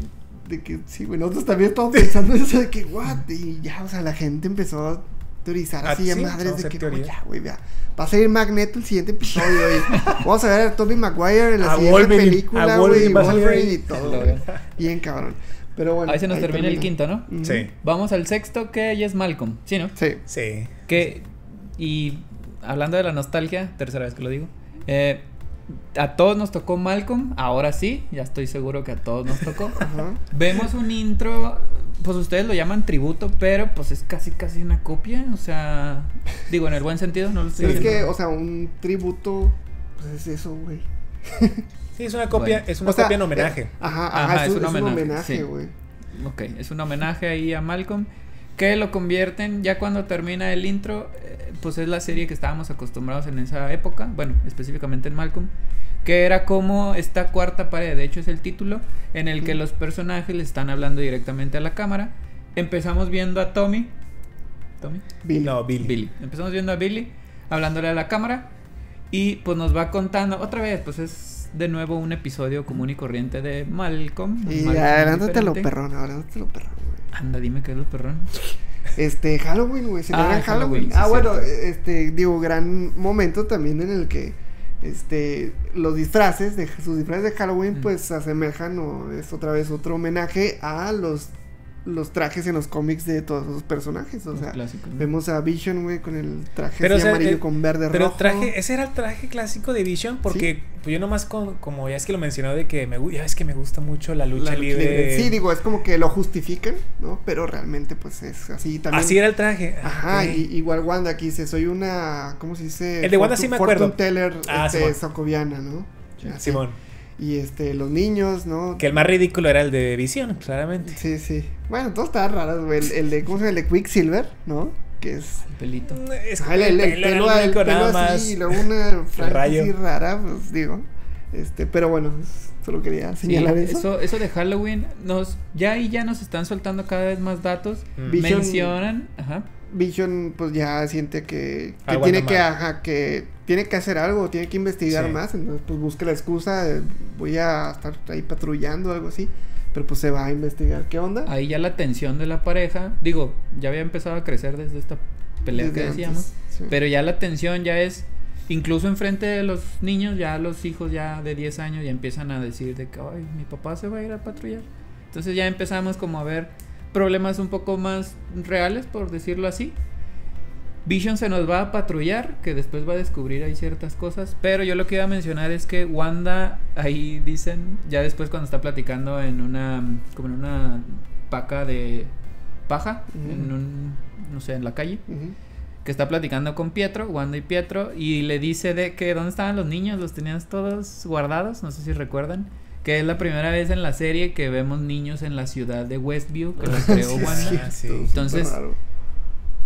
De que sí, güey. Nosotros también estábamos pensando eso de que, what? Y ya, o sea, la gente empezó a teorizar Ah, así a sí, madres de que, ya, güey, vea. Va a salir Magneto el siguiente episodio. y vamos a ver a Tobey Maguire en la A siguiente Wolverine, película, güey. Wolverine Y todo, güey. Bien cabrón. Pero bueno. Ahí se nos termina el quinto, ¿no? Sí, Vamos al sexto, que ya es Malcolm. Sí, ¿no? Sí. sí. Que, y hablando de la nostalgia, tercera vez que lo digo, eh, a todos nos tocó Malcolm, ahora sí, ya estoy seguro que a todos nos tocó. Ajá. Vemos un intro, pues ustedes lo llaman tributo, pero pues es casi casi una copia, o sea, digo en el buen sentido, no lo estoy Pero es que, diciendo. o sea, un tributo, pues es eso, güey. Sí, es una copia, Bueno. es una O sea, copia en homenaje. eh, ajá, Ajá, ajá, es es, un un, es un homenaje, homenaje, sí. güey. Ok, es un homenaje ahí a Malcolm. Que lo convierten, ya cuando termina el intro, eh, pues es la serie que estábamos acostumbrados en esa época, bueno, específicamente en Malcolm, que era como esta cuarta pared, de hecho es el título, en el que los personajes le están hablando directamente a la cámara. Empezamos viendo a Tommy. Tommy. Billy. No, Billy. Billy. Empezamos viendo a Billy hablándole a la cámara y pues nos va contando otra vez, pues es de nuevo un episodio común y corriente de Malcolm. Y adelántatelo, perrón, adelántatelo, perrón. Anda, dime qué es lo perrón. Este, Halloween, güey, celebran Ah, Halloween. Halloween, sí, ah, bueno, cierto. este, digo, gran momento también en el que, este, los disfraces, de sus disfraces de Halloween, Mm. pues se asemejan o es otra vez otro homenaje a los los trajes en los cómics de todos los personajes. O Los sea, clásicos, ¿no? vemos a Vision, güey, con el traje Pero, o sea, amarillo eh, con verde Pero rojo. traje, ese era el traje clásico de Vision porque pues yo nomás con, como ya es que lo mencionó de que me ya es que me gusta mucho la lucha, La libre. Sí, digo, es como que lo justifican, ¿no? Pero realmente, pues es así también. Así era el traje. Ajá, Ah, ok. y, igual Wanda aquí dice, soy una, ¿cómo se dice? El de Wanda sí me acuerdo. Fortune teller, Ah, este, socoviana, ¿no? Así. Simón. Y este, los niños, ¿no? Que el más ridículo era el de Vision, claramente. Sí, sí. Bueno, todos estaban raros, güey. El, el de, ¿cómo se llama? El de Quicksilver, ¿no? Que es... El pelito. Es Ajá, el, el- el pelo, lo el pelo nada así, y luego una franja así rara, pues digo. Este, pero bueno, solo quería Sí, señalar eso. eso, eso de Halloween, nos, ya ahí ya nos están soltando cada vez más datos. Mm. Vision- Mencionan, ajá, Vision pues ya siente que, que Aguanta tiene que ajá, que tiene que hacer algo, tiene que investigar Sí. más, entonces pues busca la excusa, de, voy a estar ahí patrullando o algo así, pero pues se va a investigar qué onda. ahí ya la tensión de la pareja, digo, ya había empezado a crecer desde esta pelea Desde que antes, decíamos, sí. pero ya la tensión ya es, incluso enfrente de los niños, ya los hijos ya de 10 años ya empiezan a decir de que, ay, mi papá se va a ir a patrullar. Entonces ya empezamos como a ver problemas un poco más reales, por decirlo así. Vision se nos va a patrullar, que después va a descubrir ahí ciertas cosas. Pero yo lo que iba a mencionar es que Wanda, ahí dicen, ya después cuando está platicando en una, como en una paca de paja, en un, no sé, en la calle, que está platicando con Pietro, Wanda y Pietro, y le dice de que dónde estaban los niños, los tenías todos guardados, no sé si recuerdan. Que es la primera vez en la serie que vemos niños en la ciudad de Westview, que la creó Wanda. sí. Entonces.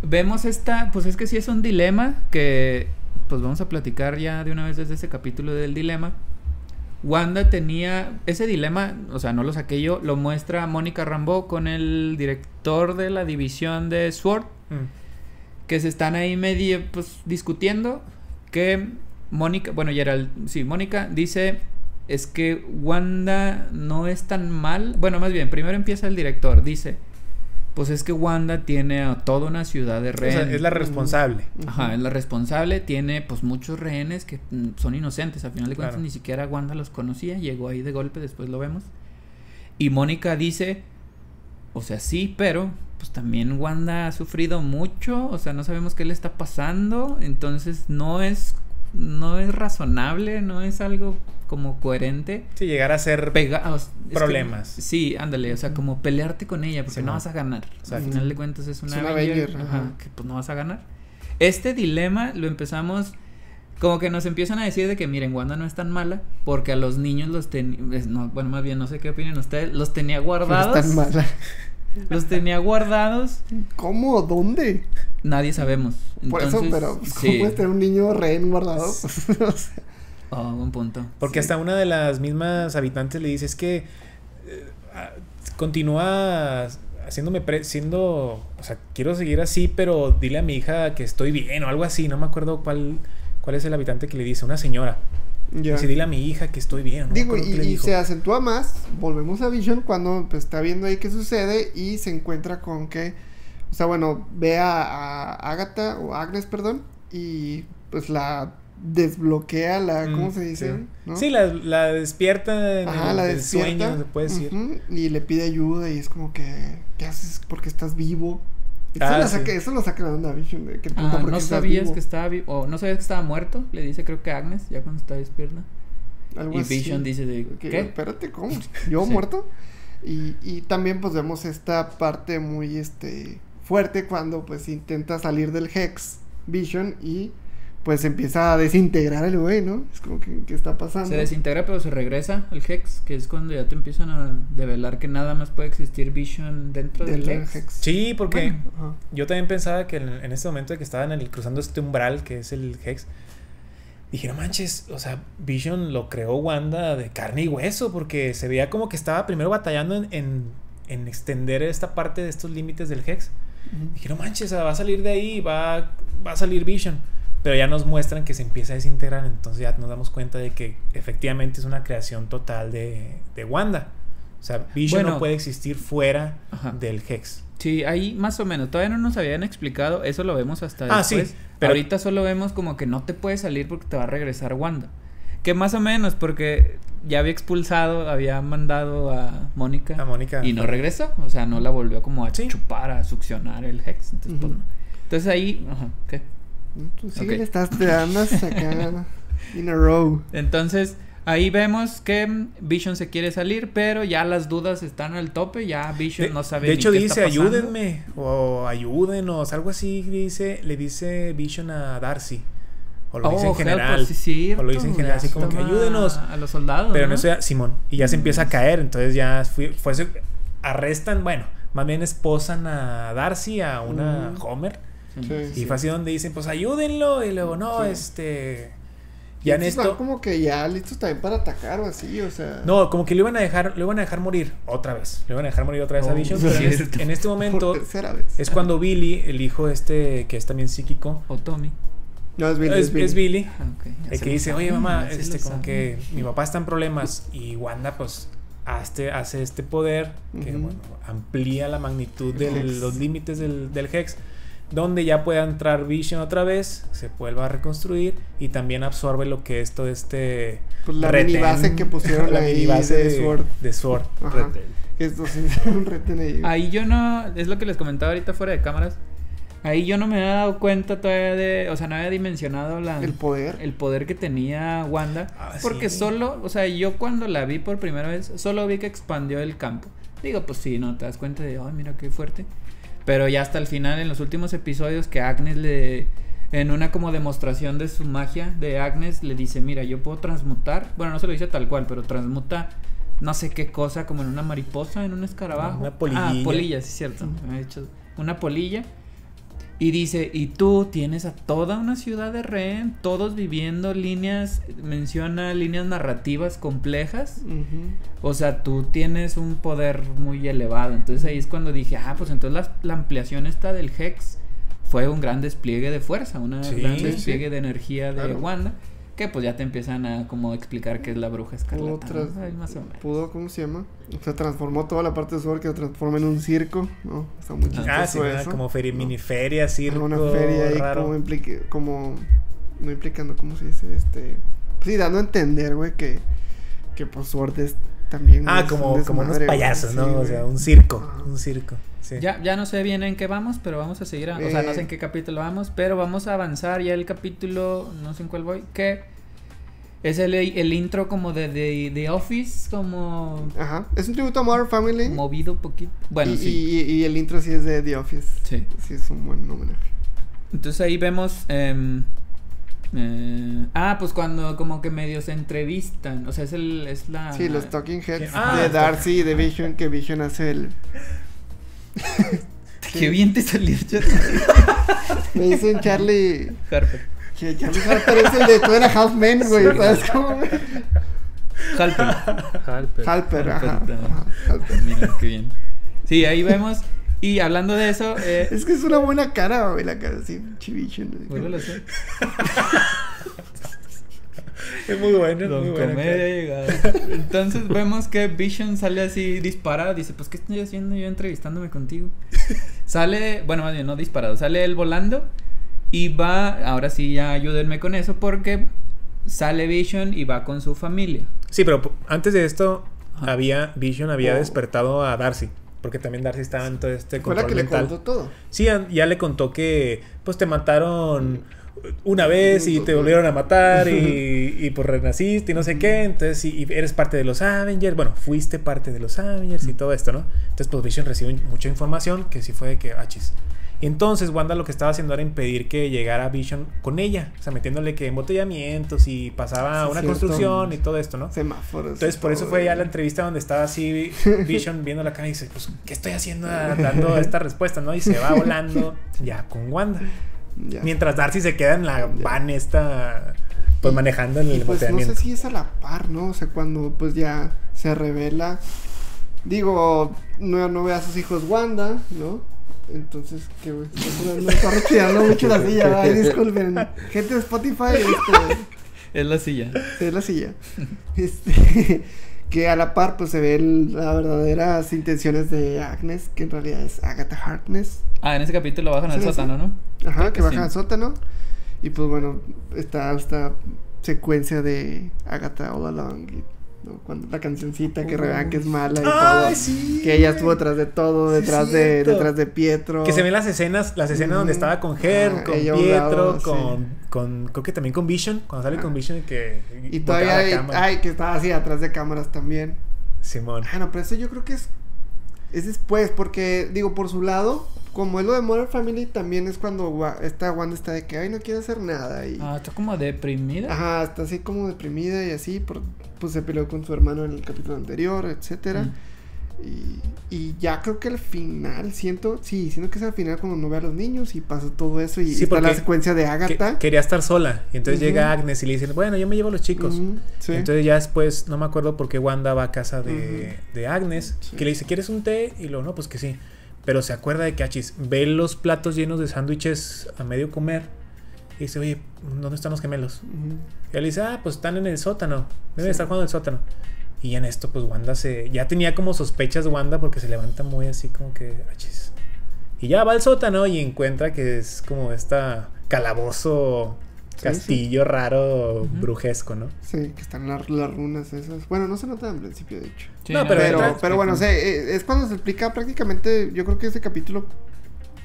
Vemos esta, pues es que sí es un dilema que pues vamos a platicar ya de una vez desde ese capítulo del dilema. Wanda tenía ese dilema, o sea, no lo saqué yo, lo muestra Mónica Rambeau con el director de la división de SWORD, Mm. que se están ahí medio pues discutiendo que Mónica, bueno, Gerald, sí, Mónica dice es que Wanda no es tan mal, bueno, más bien, primero empieza el director, dice, pues es que Wanda tiene a toda una ciudad de O sea, rehenes. es la responsable. Ajá, es la responsable, tiene pues muchos rehenes que mm, son inocentes, al final de cuentas Claro. ni siquiera Wanda los conocía, llegó ahí de golpe, después lo vemos. Y Mónica dice, o sea, sí, pero pues también Wanda ha sufrido mucho, o sea, no sabemos qué le está pasando, entonces no es no es razonable, no es algo como coherente. Sí, llegar a ser Pega- o s- es que- Problemas. sí, ándale, o sea, como pelearte con ella porque Sí, no no. vas a ganar. Al Exacto. final de cuentas es una, Es una Avenger, Avenger, ajá, ajá. que pues no vas a ganar. Este dilema lo empezamos como que nos empiezan a decir de que miren, Wanda no es tan mala porque a los niños los tenía, no, bueno, más bien no sé qué opinan ustedes, los tenía guardados. es tan mala. Los tenía guardados, ¿Cómo? ¿Dónde? nadie sabemos. Por eso, pero ¿cómo sí. puedes tener un niño rehén guardado? O sea, Oh, buen punto. Porque hasta una de las mismas habitantes le dice es que eh, ah, continúa haciéndome pre- siendo, o sea, quiero seguir así, pero dile a mi hija que estoy bien o algo así, no me acuerdo cuál cuál es el habitante que le dice, una señora. ya. Dice, dile a mi hija que estoy bien. no Digo, y, se acentúa más. Volvemos a Vision cuando pues, está viendo ahí qué sucede y se encuentra con que, o sea, bueno, ve a, a Agatha o Agnes, perdón, y pues la desbloquea la, ¿cómo Mm, se dice? Sí, ¿No? Sí, la, la despierta en Ajá, el, la despierta. sueño, se puede decir. Y le pide ayuda y es como que, ¿qué haces? Porque estás vivo. Eso, Ah, sí. eso lo saca de onda Vision. De que Ah, qué no sabías vivo, que estaba vivo, o no sabías que estaba muerto, le dice creo que Agnes, ya cuando está despierta. algo Y así. Vision dice de, Que, ¿qué? Espérate, ¿cómo? ¿Yo Sí. muerto? Y, y también pues vemos esta parte muy este fuerte cuando pues intenta salir del Hex Vision y pues empieza a desintegrar el güey, ¿no? Es como que ¿qué está pasando? Se desintegra pero se regresa al Hex, que es cuando ya te empiezan a develar que nada más puede existir Vision dentro del, del Hex. Hex. Sí, porque Bueno. Yo también pensaba que en, en este momento de que estaban el, cruzando este umbral, que es el Hex, dije, no manches, o sea, Vision lo creó Wanda de carne y hueso, porque se veía como que estaba primero batallando en, en, en extender esta parte de estos límites del Hex. Dije, no manches, o sea, va a salir de ahí, va, va a salir Vision. Pero ya nos muestran que se empieza a desintegrar, entonces ya nos damos cuenta de que efectivamente es una creación total de, de Wanda. O sea, Vision Bueno. no puede existir fuera Ajá. del Hex. Sí, ahí más o menos. Todavía no nos habían explicado. Eso lo vemos hasta Ah, sí, pero- Ahorita solo vemos como que no te puedes salir porque te va a regresar Wanda. Que más o menos, porque ya había expulsado, había mandado a Mónica. A Mónica. Y no regresó. O sea, no la volvió como a Sí. chupar, a succionar el Hex. Entonces, pues, no. Entonces ahí, ajá, ¿qué? Tú sí le estás, te andas acá in a row. Entonces, ahí vemos que mm, Vision se quiere salir, pero ya las dudas están al tope. Ya Vision De, no sabe de ni hecho qué dice, está ayúdenme, o ayúdenos, algo así dice, le dice Vision a Darcy. O lo dice en Oh, help general. us, sí, cierto, o lo dice en general, así como que ayúdenos. A los soldados. Pero ¿no? sea Simón. Y ya se empieza a caer. Entonces ya fui- fue, arrestan, bueno, más bien esposan a Darcy, a una Mm. Homer. Sí. Sí. Y fue así donde dicen, pues ayúdenlo. Y luego, no, Sí. este. Ya en esto. como que ya listos también para atacar o así, o sea. No, como que lo iban a dejar, lo iban a dejar morir otra vez. Lo iban a dejar morir otra vez a Oh, Vision. Pero en, este, en este momento es cuando Billy, el hijo este, que es también psíquico, O Tommy. No, es Billy. es, es Billy. es Billy. Ah, El que dice, oye mamá, este, como que saben". mi papá está en problemas y Wanda pues hace, hace este poder que bueno, amplía la magnitud de los límites del, del Hex, donde ya pueda entrar Vision otra vez, se vuelva a reconstruir y también absorbe lo que es todo este... Pues la retén, mini base que pusieron la ahí mini base de Sword. De Sword. Esto sí un retén ahí. Ahí yo no, es lo que les comentaba ahorita fuera de cámaras. Ahí yo no me había dado cuenta todavía de, o sea, no había dimensionado la, El poder. el poder que tenía Wanda. Ah, porque sí. solo, o sea, yo cuando la vi por primera vez, solo vi que expandió el campo. Digo, pues sí, no te das cuenta de, ay, mira qué fuerte. Pero ya hasta el final, en los últimos episodios, que Agnes le. En una como demostración de su magia de Agnes, le dice: Mira, yo puedo transmutar. Bueno, no se lo dice tal cual, pero transmuta no sé qué cosa, como en una mariposa, en un escarabajo. Una polillilla. Ah, polilla, sí, cierto. me ha dicho una polilla. Y dice, y tú tienes a toda una ciudad de rehén, todos viviendo líneas, menciona líneas narrativas complejas. Ujú. O sea, tú tienes un poder muy elevado. Entonces ahí es cuando dije, ah, pues entonces la, la ampliación esta del Hex fue un gran despliegue de fuerza, un Sí, gran sí. despliegue de energía de Claro. Wanda. Que pues ya te empiezan a como explicar qué es la bruja escarlata. Otras- ¿no? Ahí más o menos. Pudo, ¿cómo se llama? O sea, transformó toda la parte de Sword que lo transforma en un circo, ¿no? Está muy chistoso Ah, sí, ¿verdad? eso, como feria, ¿no? mini feria, circo, una feria ahí raro. como implique, como no implicando, ¿cómo se dice? Este, sí, dando a entender, güey, que que pues Sword es también Ah, como, como unos payasos, sí, ¿no? o sea, un circo, un circo. Sí. Ya, ya no sé bien en qué vamos, pero vamos a seguir. a- o sea, no sé en Eh. qué capítulo vamos, pero vamos a avanzar ya el capítulo, no sé en cuál voy, que es el, el intro como de The Office, como Ajá, es un tributo a Modern Family. movido un poquito. Bueno, y, sí. y, y el intro sí es de The Office. Sí. Sí, es un buen homenaje. Entonces ahí vemos. em, eh, ah, pues cuando como que medio se entrevistan. O sea, es el. Es la. Sí, los Talking Heads Ah, de. Darcy y de Vision, que Vision hace el... Qué bien te salió, Chat. Me dicen Charlie... Harper. Que Charlie Harper es el de Two and a Half Men, güey, ¿sabes cómo? Halper. Halper, Halper. Ajá. Halper. Mira, qué bien. Sí, ahí vemos. Y hablando de eso, eh, Es que es una buena cara, güey, la cara así, chivision. vuélvelo a hacer. Es muy bueno, es Don muy. Comedia ha llegado. Entonces vemos que Vision sale así disparado. Dice, pues, ¿qué estoy haciendo yo entrevistándome contigo? sale, bueno, más bien, no disparado. Sale él volando y va, ahora sí, ya ayúdenme con eso porque sale Vision y va con su familia. Sí, pero antes de esto, Ajá. había Vision había Oh. despertado a Darcy. Porque también Darcy estaba en todo este Fue la control que le contó todo. Sí, ya le contó que pues te mataron una vez y te volvieron a matar y, y pues renaciste y no sé qué. Entonces, sí, y eres parte de los Avengers. Bueno, fuiste parte de los Avengers y todo esto, ¿no? Entonces, pues Vision recibe mucha información que sí fue de que, achis. Y entonces Wanda lo que estaba haciendo era impedir que llegara Vision con ella. O sea, metiéndole que embotellamientos y pasaba Sí, una cierto. construcción y todo esto, ¿no? Semáforos. Entonces, por eso fue ya la entrevista donde estaba así Vision viendo la cara y dice, pues, ¿qué estoy haciendo dando esta respuesta, no? Y se va volando ya con Wanda. Ya. Mientras Darcy se queda en la van esta, pues, manejando el Y pues no sé si es a la par, ¿no? O sea, cuando pues ya se revela. Digo, no, no ve a sus hijos Wanda, ¿no? Entonces, que me está respirando mucho la silla, ay, disculpen. Gente de Spotify, este, Es la silla. es la silla. Este, que a la par pues se ven las verdaderas intenciones de Agnes, que en realidad es Agatha Harkness. Ah, en ese capítulo bajan al sótano, ¿no? Ajá, Creo que que baja sí. al sótano. Y pues bueno, está, está secuencia de Agatha All Along. y, ¿no? Cuando la cancioncita que Uy. revelan que es mala y todo. sí, que ella estuvo detrás de todo, Sí, detrás de detrás de Pietro. Que se ven las escenas, las escenas donde estaba con Her, Ah, con Pietro, lado, sí. con, con, creo que también con Vision, cuando sale con Ah. Vision y que... Y todavía la hay, cámara. ay, que estaba así atrás de cámaras también. Simón. Ah, no, pero eso yo creo que es. Es después, porque, digo, por su lado, como es lo de Modern Family, también es cuando Wa- esta Wanda está de que, ay, no quiere hacer nada. Y, Ah, está como deprimida. Ajá, está así como deprimida y así, por, pues se peleó con su hermano en el capítulo anterior, etcétera. Mm. Y, y ya creo que al final, siento, sí, siento que es al final cuando no ve a los niños y pasa todo eso y Sí, está la secuencia de Que- Agatha. quería estar sola. Y entonces llega Agnes y le dicen, bueno, yo me llevo a los chicos. Sí. Entonces ya después, no me acuerdo por qué Wanda va a casa de, de Agnes, Sí. que le dice, ¿quieres un té? Y luego, no, pues que sí. Pero se acuerda de que Achis ve los platos llenos de sándwiches a medio comer. Y dice, oye, ¿dónde están los gemelos? Y él dice, ah, pues están en el sótano. Deben Sí. estar jugando en el sótano. Y en esto, pues Wanda se. Ya tenía como sospechas Wanda porque se levanta muy así como que. Achis. Y ya va al sótano y encuentra que es como esta calabozo, Sí, castillo raro, brujesco, ¿no? Sí, que están las, las runas esas. Bueno, no se nota al principio, de hecho. Sí, No, pero Pero, pero bueno, o sea, eh, es cuando se explica prácticamente, yo creo que ese capítulo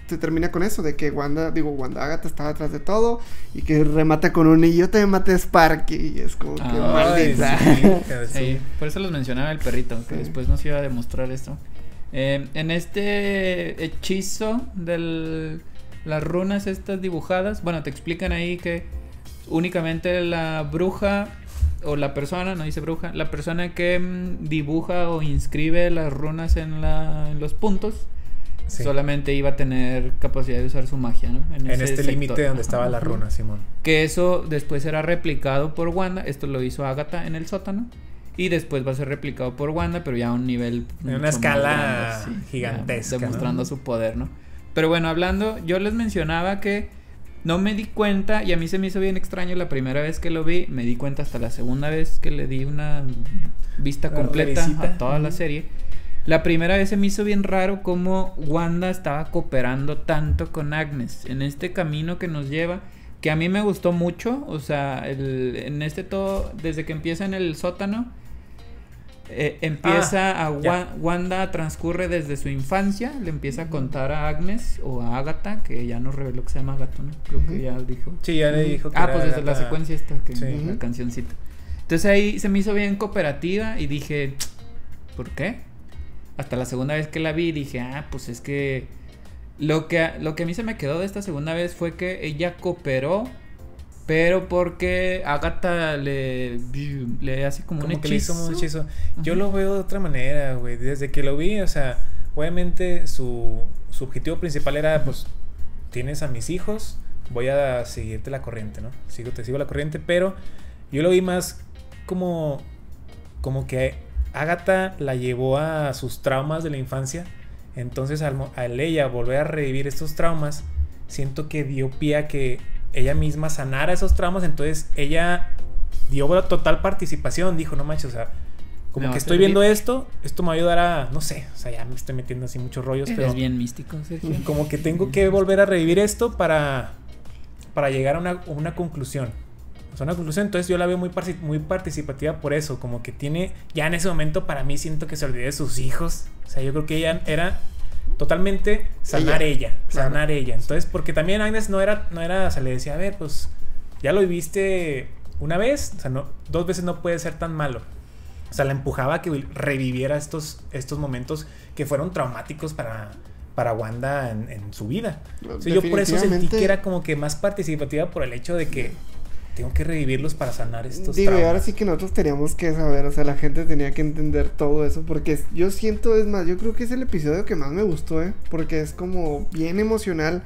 se termina con eso, de que Wanda, digo, Wanda Agatha estaba atrás de todo y que remata con un y yo te maté Sparky y es como que maldita. Sí, por eso los mencionaba el perrito, que Sí. después nos iba a demostrar esto. Eh, en este hechizo de las runas estas dibujadas, bueno, te explican ahí que únicamente la bruja o la persona, no dice bruja, la persona que mm, dibuja o inscribe las runas en, la, en los puntos, Sí. solamente iba a tener capacidad de usar su magia, ¿no? En ese este límite donde estaba la runa, Simón. Que eso después será replicado por Wanda. Esto lo hizo Agatha en el sótano. Y después va a ser replicado por Wanda, pero ya a un nivel. En una escala grande, gigantesca, ya ¿no? Demostrando su poder, ¿no? Pero bueno, hablando, yo les mencionaba que no me di cuenta, y a mí se me hizo bien extraño la primera vez que lo vi. Me di cuenta hasta la segunda vez que le di una vista completa revisita. a toda la serie. La primera vez se me hizo bien raro cómo Wanda estaba cooperando tanto con Agnes en este camino que nos lleva, que a mí me gustó mucho, o sea, el- en este todo, desde que empieza en el sótano, eh, empieza Ah, a ya. Wanda transcurre desde su infancia, le empieza a contar a Agnes o a Agatha, que ya nos reveló que se llama Agatha, ¿no? Creo que ya dijo. Sí, ya le dijo que Ah, era pues desde la secuencia esta, que Sí. la cancioncita. Entonces ahí se me hizo bien cooperativa y dije, ¿por qué? Hasta la segunda vez que la vi dije, ah, pues es que lo que, lo que a mí se me quedó de esta segunda vez fue que ella cooperó, pero porque Agatha le, le hace como, Como un que le hizo hechizo. un hechizo. Yo lo veo de otra manera, güey. Desde que lo vi, o sea, obviamente su, su objetivo principal era, pues, tienes a mis hijos, voy a seguirte la corriente, ¿no? Sigo, te sigo la corriente, pero yo lo vi más como, como que Agatha la llevó a sus traumas de la infancia. Entonces, al, al ella volver a revivir estos traumas, siento que dio pie a que ella misma sanara esos traumas. Entonces, ella dio total participación. Dijo, no manches, o sea, como que estoy viendo servir". esto, esto me va a ayudar a, no sé, o sea, ya me estoy metiendo así muchos rollos, pero Es bien místico, Sergio. como que tengo que volver a revivir esto para, para llegar a una, una conclusión. O sea, una conclusión, entonces yo la veo muy, muy participativa por eso, como que tiene, ya en ese momento para mí siento que se olvidó de sus hijos. O sea, yo creo que ella era totalmente sanar Ella, ella, claro. sanar ella. Entonces, porque también Agnes no era, no era, o sea, le decía, a ver, pues ya lo viviste una vez, o sea, no, dos veces no puede ser tan malo. O sea, la empujaba a que reviviera estos, estos momentos que fueron traumáticos para, para Wanda en, en su vida. O sea, yo por eso sentí que era como que más participativa por el hecho de que tengo que revivirlos para sanar estos Digo, y traumas. ahora sí que nosotros teníamos que saber, o sea, la gente tenía que entender todo eso, porque yo siento, es más, yo creo que es el episodio que más me gustó, ¿eh? Porque es como bien emocional,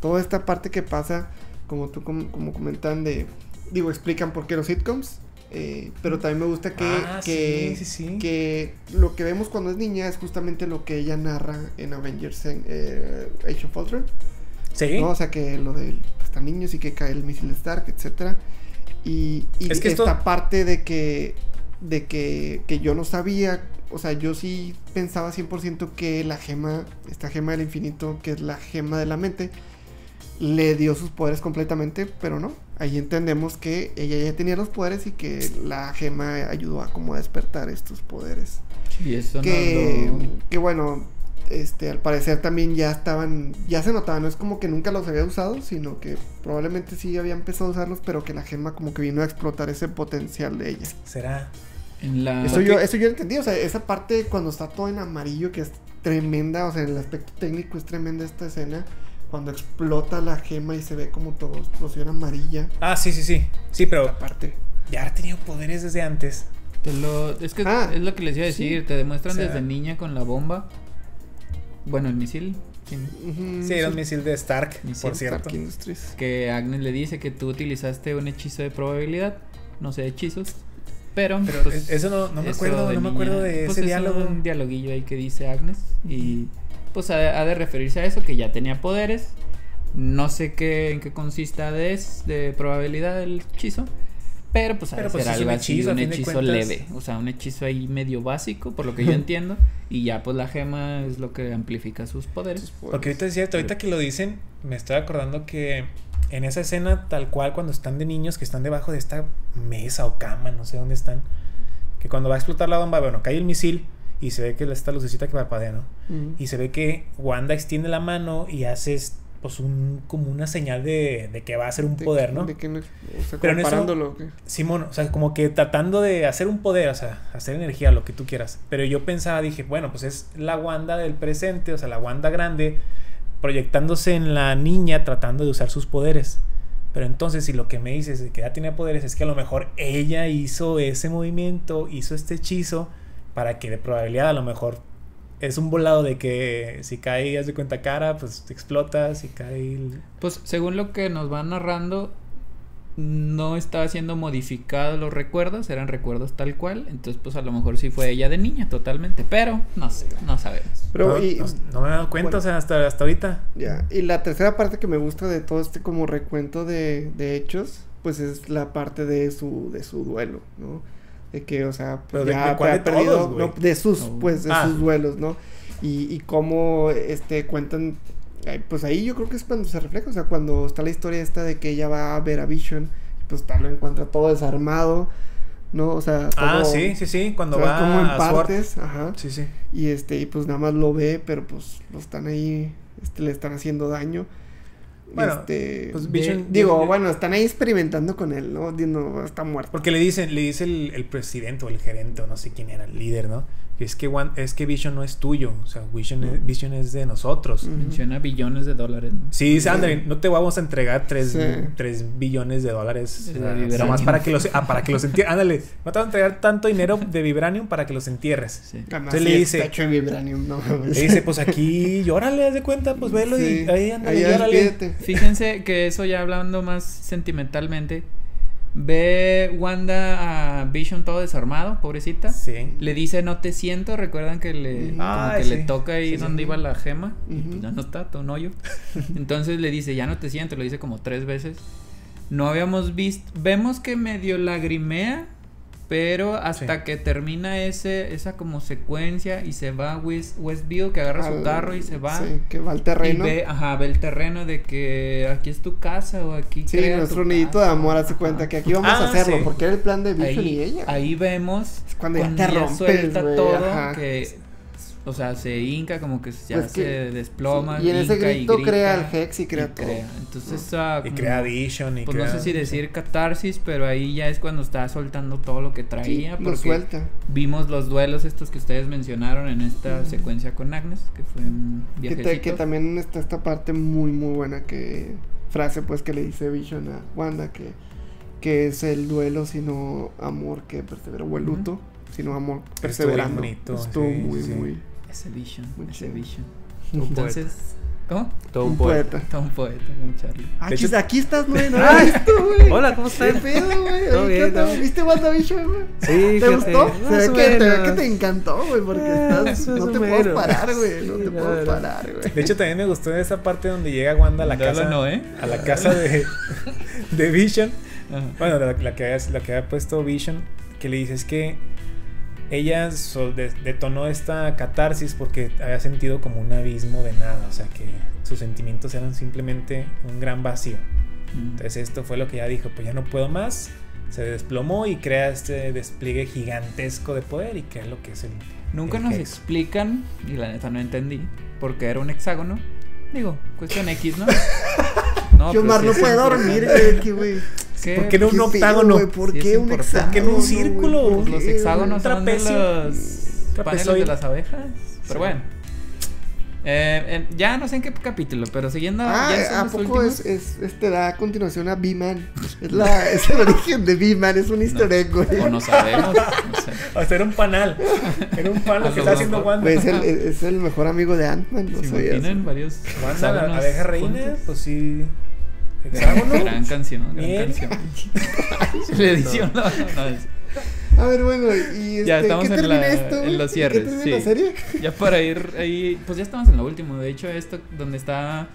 toda esta parte que pasa, como tú, como, como comentan de, digo, explican por qué los sitcoms, eh, pero también me gusta que, Ah, que, sí, sí, sí. que lo que vemos cuando es niña es justamente lo que ella narra en Avengers, en eh, Age of Ultron. Sí. ¿no? O sea, que lo de pues, están niños y que cae el misil Stark, etcétera. Y, y Es que esta esto- parte de que de que, que yo no sabía, o sea, yo sí pensaba 100% que la gema, esta gema del infinito, que es la gema de la mente, le dio sus poderes completamente, pero no. Ahí entendemos que ella ya tenía los poderes y que la gema ayudó a como a despertar estos poderes. Y eso que, no lo- que bueno, este, al parecer también ya estaban, ya se notaba, no es como que nunca los había usado, sino que probablemente sí había empezado a usarlos, pero que la gema como que vino a explotar ese potencial de ella. ¿Será? En la... Eso yo, eso yo entendí, o sea, esa parte cuando está todo en amarillo, que es tremenda, o sea, el aspecto técnico es tremenda esta escena, cuando explota la gema y se ve como todo explosión amarilla. Ah, sí, sí, sí. Sí, pero Aparte. ya ha tenido poderes desde antes. Te lo, es que Ah, es lo que les iba a decir, te demuestran O sea- desde niña con la bomba. Bueno, el misil. sí, era un misil de Stark, Misil por cierto. Stark Industries. Que Agnes le dice que tú utilizaste un hechizo de probabilidad. No sé, hechizos. Pero, Pero pues, eso no, no me eso acuerdo, de no me acuerdo de pues ese es diálogo. un dialoguillo ahí que dice Agnes. Y pues ha, ha de referirse a eso, que ya tenía poderes. No sé qué, en qué consista de, de probabilidad el hechizo. Pero pues ha de Pero, pues, un algo así, hechizo, a un hechizo leve. O sea, un hechizo ahí medio básico, por lo que yo entiendo. Y ya pues la gema es lo que amplifica sus poderes. Porque ahorita es cierto, ahorita que lo dicen, me estoy acordando que en esa escena, tal cual, cuando están de niños que están debajo de esta mesa o cama, no sé dónde están, que cuando va a explotar la bomba, bueno, cae el misil y se ve que esta lucecita que parpadea, ¿no? Ujú. Y se ve que Wanda extiende la mano y hace pues un como una señal de, de que va a ser un De- poder, ¿no? De que no, o sea, Pero en eso- comparándolo. Simón, o sea, como que tratando de hacer un poder, o sea, hacer energía, lo que tú quieras. Pero yo pensaba, dije, bueno, pues es la Wanda del presente, o sea, la Wanda grande, proyectándose en la niña, tratando de usar sus poderes. Pero entonces, si lo que me dices de que ya tenía poderes es que a lo mejor ella hizo ese movimiento, hizo este hechizo, para que de probabilidad a lo mejor es un volado de que si cae, haz de cuenta cara, pues explota, si cae... el- Pues según lo que nos van narrando, no estaba siendo modificado los recuerdos, eran recuerdos tal cual. Entonces, pues a lo mejor sí fue ella de niña, totalmente. Pero no sé, no sabemos. Pero, no, y, no, no me he dado cuenta, bueno. o sea, hasta, hasta ahorita. ya, y la tercera parte que me gusta de todo este como recuento de, de hechos, pues es la parte de su, de su duelo, ¿no? De que, o sea, Pero pues de- ya de cuál ha de perdido, todos, güey? no, de sus, Oh. pues, de Ah. sus duelos, ¿no? Y, y cómo, este, cuentan, pues ahí yo creo que es cuando se refleja, o sea, cuando está la historia esta de que ella va a ver a Vision, pues tal lo encuentra todo desarmado, ¿no? O sea, todo... Ah, sí, sí, sí, cuando o sea, va como en a Sword. partes, ajá. Sí, sí. Y este, y pues nada más lo ve, pero pues lo están ahí, este, le están haciendo daño. Bueno, este, pues, de- digo, bueno, están ahí experimentando con él, ¿no? No, está muerto. Porque le dicen, le dice el, el presidente o el gerente o no sé quién era, el líder, ¿no? Es que es que Vision no es tuyo, o sea, Vision, es, Vision es de nosotros. Menciona billones de dólares. ¿no? Sí, dice, ándale, no te vamos a entregar 3 Sí. billones de dólares. Nomás para que los, ah, para que los entierres. Ándale, no te vamos a entregar tanto dinero de Vibranium para que los entierres. Sí. Además, Entonces sí le dice- hecho de vibranium, no. Le dice, pues aquí, llórale, haz de cuenta, pues velo Sí, y ahí ándale, ahí llórale. Fíjense que eso ya hablando más sentimentalmente, ve Wanda a Vision todo desarmado, pobrecita. Sí. Le dice no te siento, recuerdan que le, como Ay, que le toca ahí Sí, sí. donde iba la gema y pues ya no está, todo un hoyo. Entonces le dice ya no te siento, lo dice como tres veces. No habíamos visto, vemos que medio lagrimea, pero hasta Sí. que termina ese esa como secuencia y se va West, Westview, que agarra su carro y se va. Sí, que va al terreno. Y ve, ajá, ve el terreno de que aquí es tu casa o aquí Sí, nuestro nidito de amor hace cuenta que aquí vamos Ah, a hacerlo, sí. porque era el plan de Vision y ella. ahí vemos Es cuando ya te rompes, suelta todo ajá. que o sea se hinca como que ya Pues se que- desploma Sí, y en ese y grito grita, crea el Hex y crea todo. entonces ah, Y como- crea Vision y pues crea... no sé. si decir catarsis pero ahí ya es cuando está soltando todo lo que Sí, traía lo porque suelta. vimos los duelos estos que ustedes mencionaron en esta secuencia con Agnes que fue un Que, viajecito te- que también está esta parte muy muy buena que frase pues que le dice Vision a Wanda que, que es el duelo sino amor que persevera o el luto sino amor Estuvo perseverando. bonito, estuvo sí, muy sí. muy ese vision Muy ese vision Un entonces ¿cómo? Todo un un poeta. poeta Está un poeta como Charlie aquí, hecho- aquí estás no no lo he visto güey Hola, ¿cómo ¿Qué estás? pedo, güey? Todo ¿qué bien, todo. ¿Viste WandaVision, güey? Sí, ¿Te fíjate, gustó? Se ve, que, te ve que te encantó, güey, porque Ah, estás, no te menos. parar, güey, no Sí, te verdad. parar, güey. De hecho, también me gustó esa parte donde llega Wanda a la casa. no, ¿eh? A la casa de, de Vision. Ajá. Bueno, la, la que, había- la que había puesto Vision. Que le dice es que ella detonó esta catarsis porque había sentido como un abismo de nada, o sea que sus sentimientos eran simplemente un gran vacío. Mm. Entonces esto fue lo que ella dijo, pues ya no puedo más, se desplomó y crea este despliegue gigantesco de poder y crea lo que es el... Nunca el nos Hex. explican, y la neta no entendí, porque era un hexágono. Digo, cuestión X, ¿no? No, Yo sí no puede dormir, güey. ¿Qué? ¿Por qué no un octágono? ¿Por Sí qué un hexágono? ¿Por qué no un círculo? ¿Por Pues los hexágonos son de Trapecio. los paneles de las abejas. Pero Sí. bueno. Eh, eh, ya no sé en qué capítulo, pero siguiendo. Ah, ya ¿a poco es, es, este da a continuación a B-Man? Es, la, es el origen de B-Man, es un easter egg, güey. O no sabemos. No sé. O sea, era un panal. Era un panal que estaba haciendo. Wanda. Es, el, es el mejor amigo de Ant-Man, no Si sabías. imaginan varios. Wanda, abeja reina, pues sí. Hexágono. Gran canción, gran canción. La edición, no, no, no, A ver, bueno, y este, Ya estamos ¿qué en la- esto? en los ¿Qué cierres, termina sí. la serie? Ya para ir ahí, pues ya estamos en lo último. De hecho, esto donde está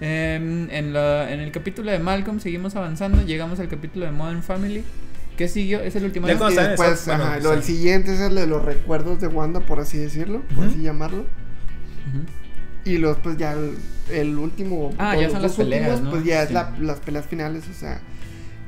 em, en, la, en el capítulo de Malcolm, seguimos avanzando. Llegamos al capítulo de Modern Family. ¿Qué siguió? Es el último. Ya Y en después, bueno, ajá, lo sí. siguiente es el de los recuerdos de Wanda, por así decirlo, por Ujú. así llamarlo. Ujú. Y luego pues ya el, el último... Ah, ya los son las peleas, últimos, ¿no? Pues ya es Sí. la- las peleas finales, o sea...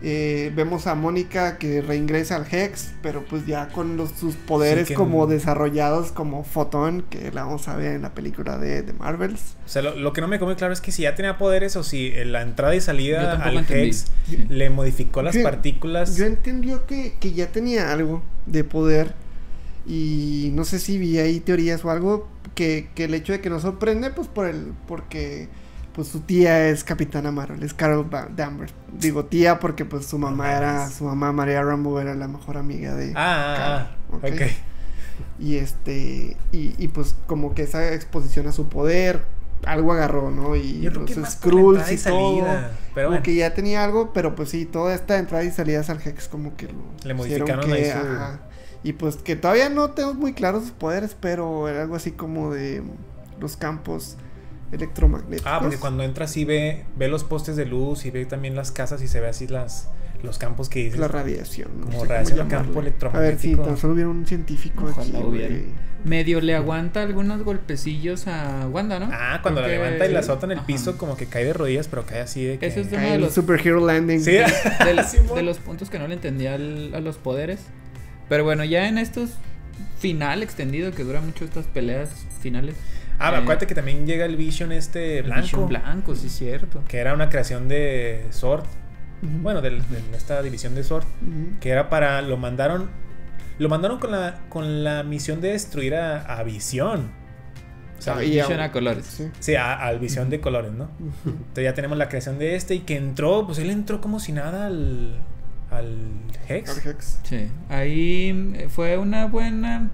eh, vemos a Mónica que reingresa al Hex, pero pues ya con los, sus poderes que como no- desarrollados como Photon, que la vamos a ver en la película de, de Marvels. O sea, lo, lo que no me muy claro es que si ya tenía poderes o si en la entrada y Yo salida al entendí. Hex Sí. le modificó las Yo- partículas. Yo entendió que, que ya tenía algo de poder y no sé si vi ahí teorías o algo que, que el hecho de que nos sorprende pues por el porque pues su tía es Capitana Marvel, es Carol Danvers. Digo tía porque pues su mamá era su mamá María Rambo era la mejor amiga de Ah, ah, ah, Carol, ok. y este y, y, pues como que esa exposición a su poder algo agarró, ¿no? Y los Skrulls y, y todo. salida. Pero como bueno, que ya tenía algo, pero pues sí, toda esta entrada y salidas al Hex como que lo Le modificaron que, ahí su- ajá. Y pues que todavía no tenemos muy claros sus poderes, pero era algo así como de los campos electromagnéticos. Ah, porque cuando entra así ve, ve los postes de luz y ve también las casas y se ve así las, los campos que dices. la radiación. no Como radiación llamarle. campo A ver si electromagnético. tan solo hubiera un científico Ojalá aquí, hubiera. güey. Medio le aguanta algunos golpecillos a Wanda, ¿no? Ah, cuando la levanta y la azota en el Ajá. piso, como que cae de rodillas, pero cae así de que. Ese es uno de el los- superhero landing. Sí. del- de los puntos que no le entendía al- a los poderes. Pero bueno, ya en estos final extendido que dura mucho estas peleas finales. Ah, eh, acuérdate que también llega el Vision este el blanco. Vision blanco, sí, cierto. Que era una creación de Sword. Bueno, de, esta división de Sword. Que era para. Lo mandaron. Lo mandaron con la, con la misión de destruir a, a Visión. O sea, Ah, y Vision a- a colores. Sí. sí, a- al Visión de colores, ¿no? Entonces ya tenemos la creación de este y que entró, pues él entró como si nada al, al Hex. Al Hex. Sí, ahí eh, fue una buena...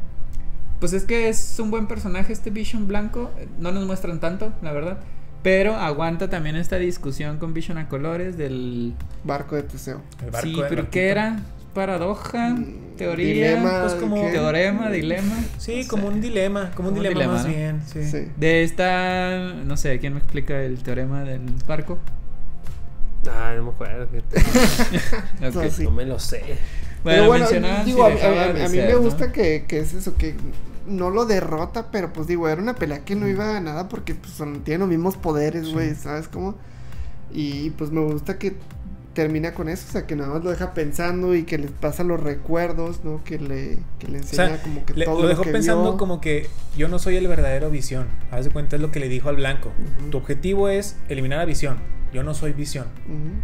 Pues es que es un buen personaje este Vision blanco. eh, No nos muestran tanto, la verdad. Pero aguanta también esta discusión con Vision a colores del... Barco de Teseo. El barco sí, pero. ¿qué era? Paradoja, Mm, teoría, dilema, pues como ¿qué? teorema, dilema. Sí, no como sé. un dilema, como un Como un dilema, dilema, más ¿no? bien. Sí. Sí. De esta, no sé, ¿quién me explica el teorema del barco? Ah, no me acuerdo. fíjate. Ok. No, sí. No me lo sé. Bueno, pero bueno, digo, si a, mí ser, me ¿no? gusta que, que es eso, que no lo derrota, pero pues digo, era una pelea que no iba a nada porque pues son- tienen los mismos poderes, Sí. güey, ¿sabes cómo? Y pues me gusta que termina con eso, o sea, que nada más lo deja pensando y que les pasa los recuerdos, ¿no? Que le, que le O sea, enseña como que Le- todo lo dejó que pensando vio. como que yo no soy el verdadero Visión. Haz de cuenta es lo que le dijo al blanco. Tu objetivo es eliminar a Visión. Yo no soy Visión.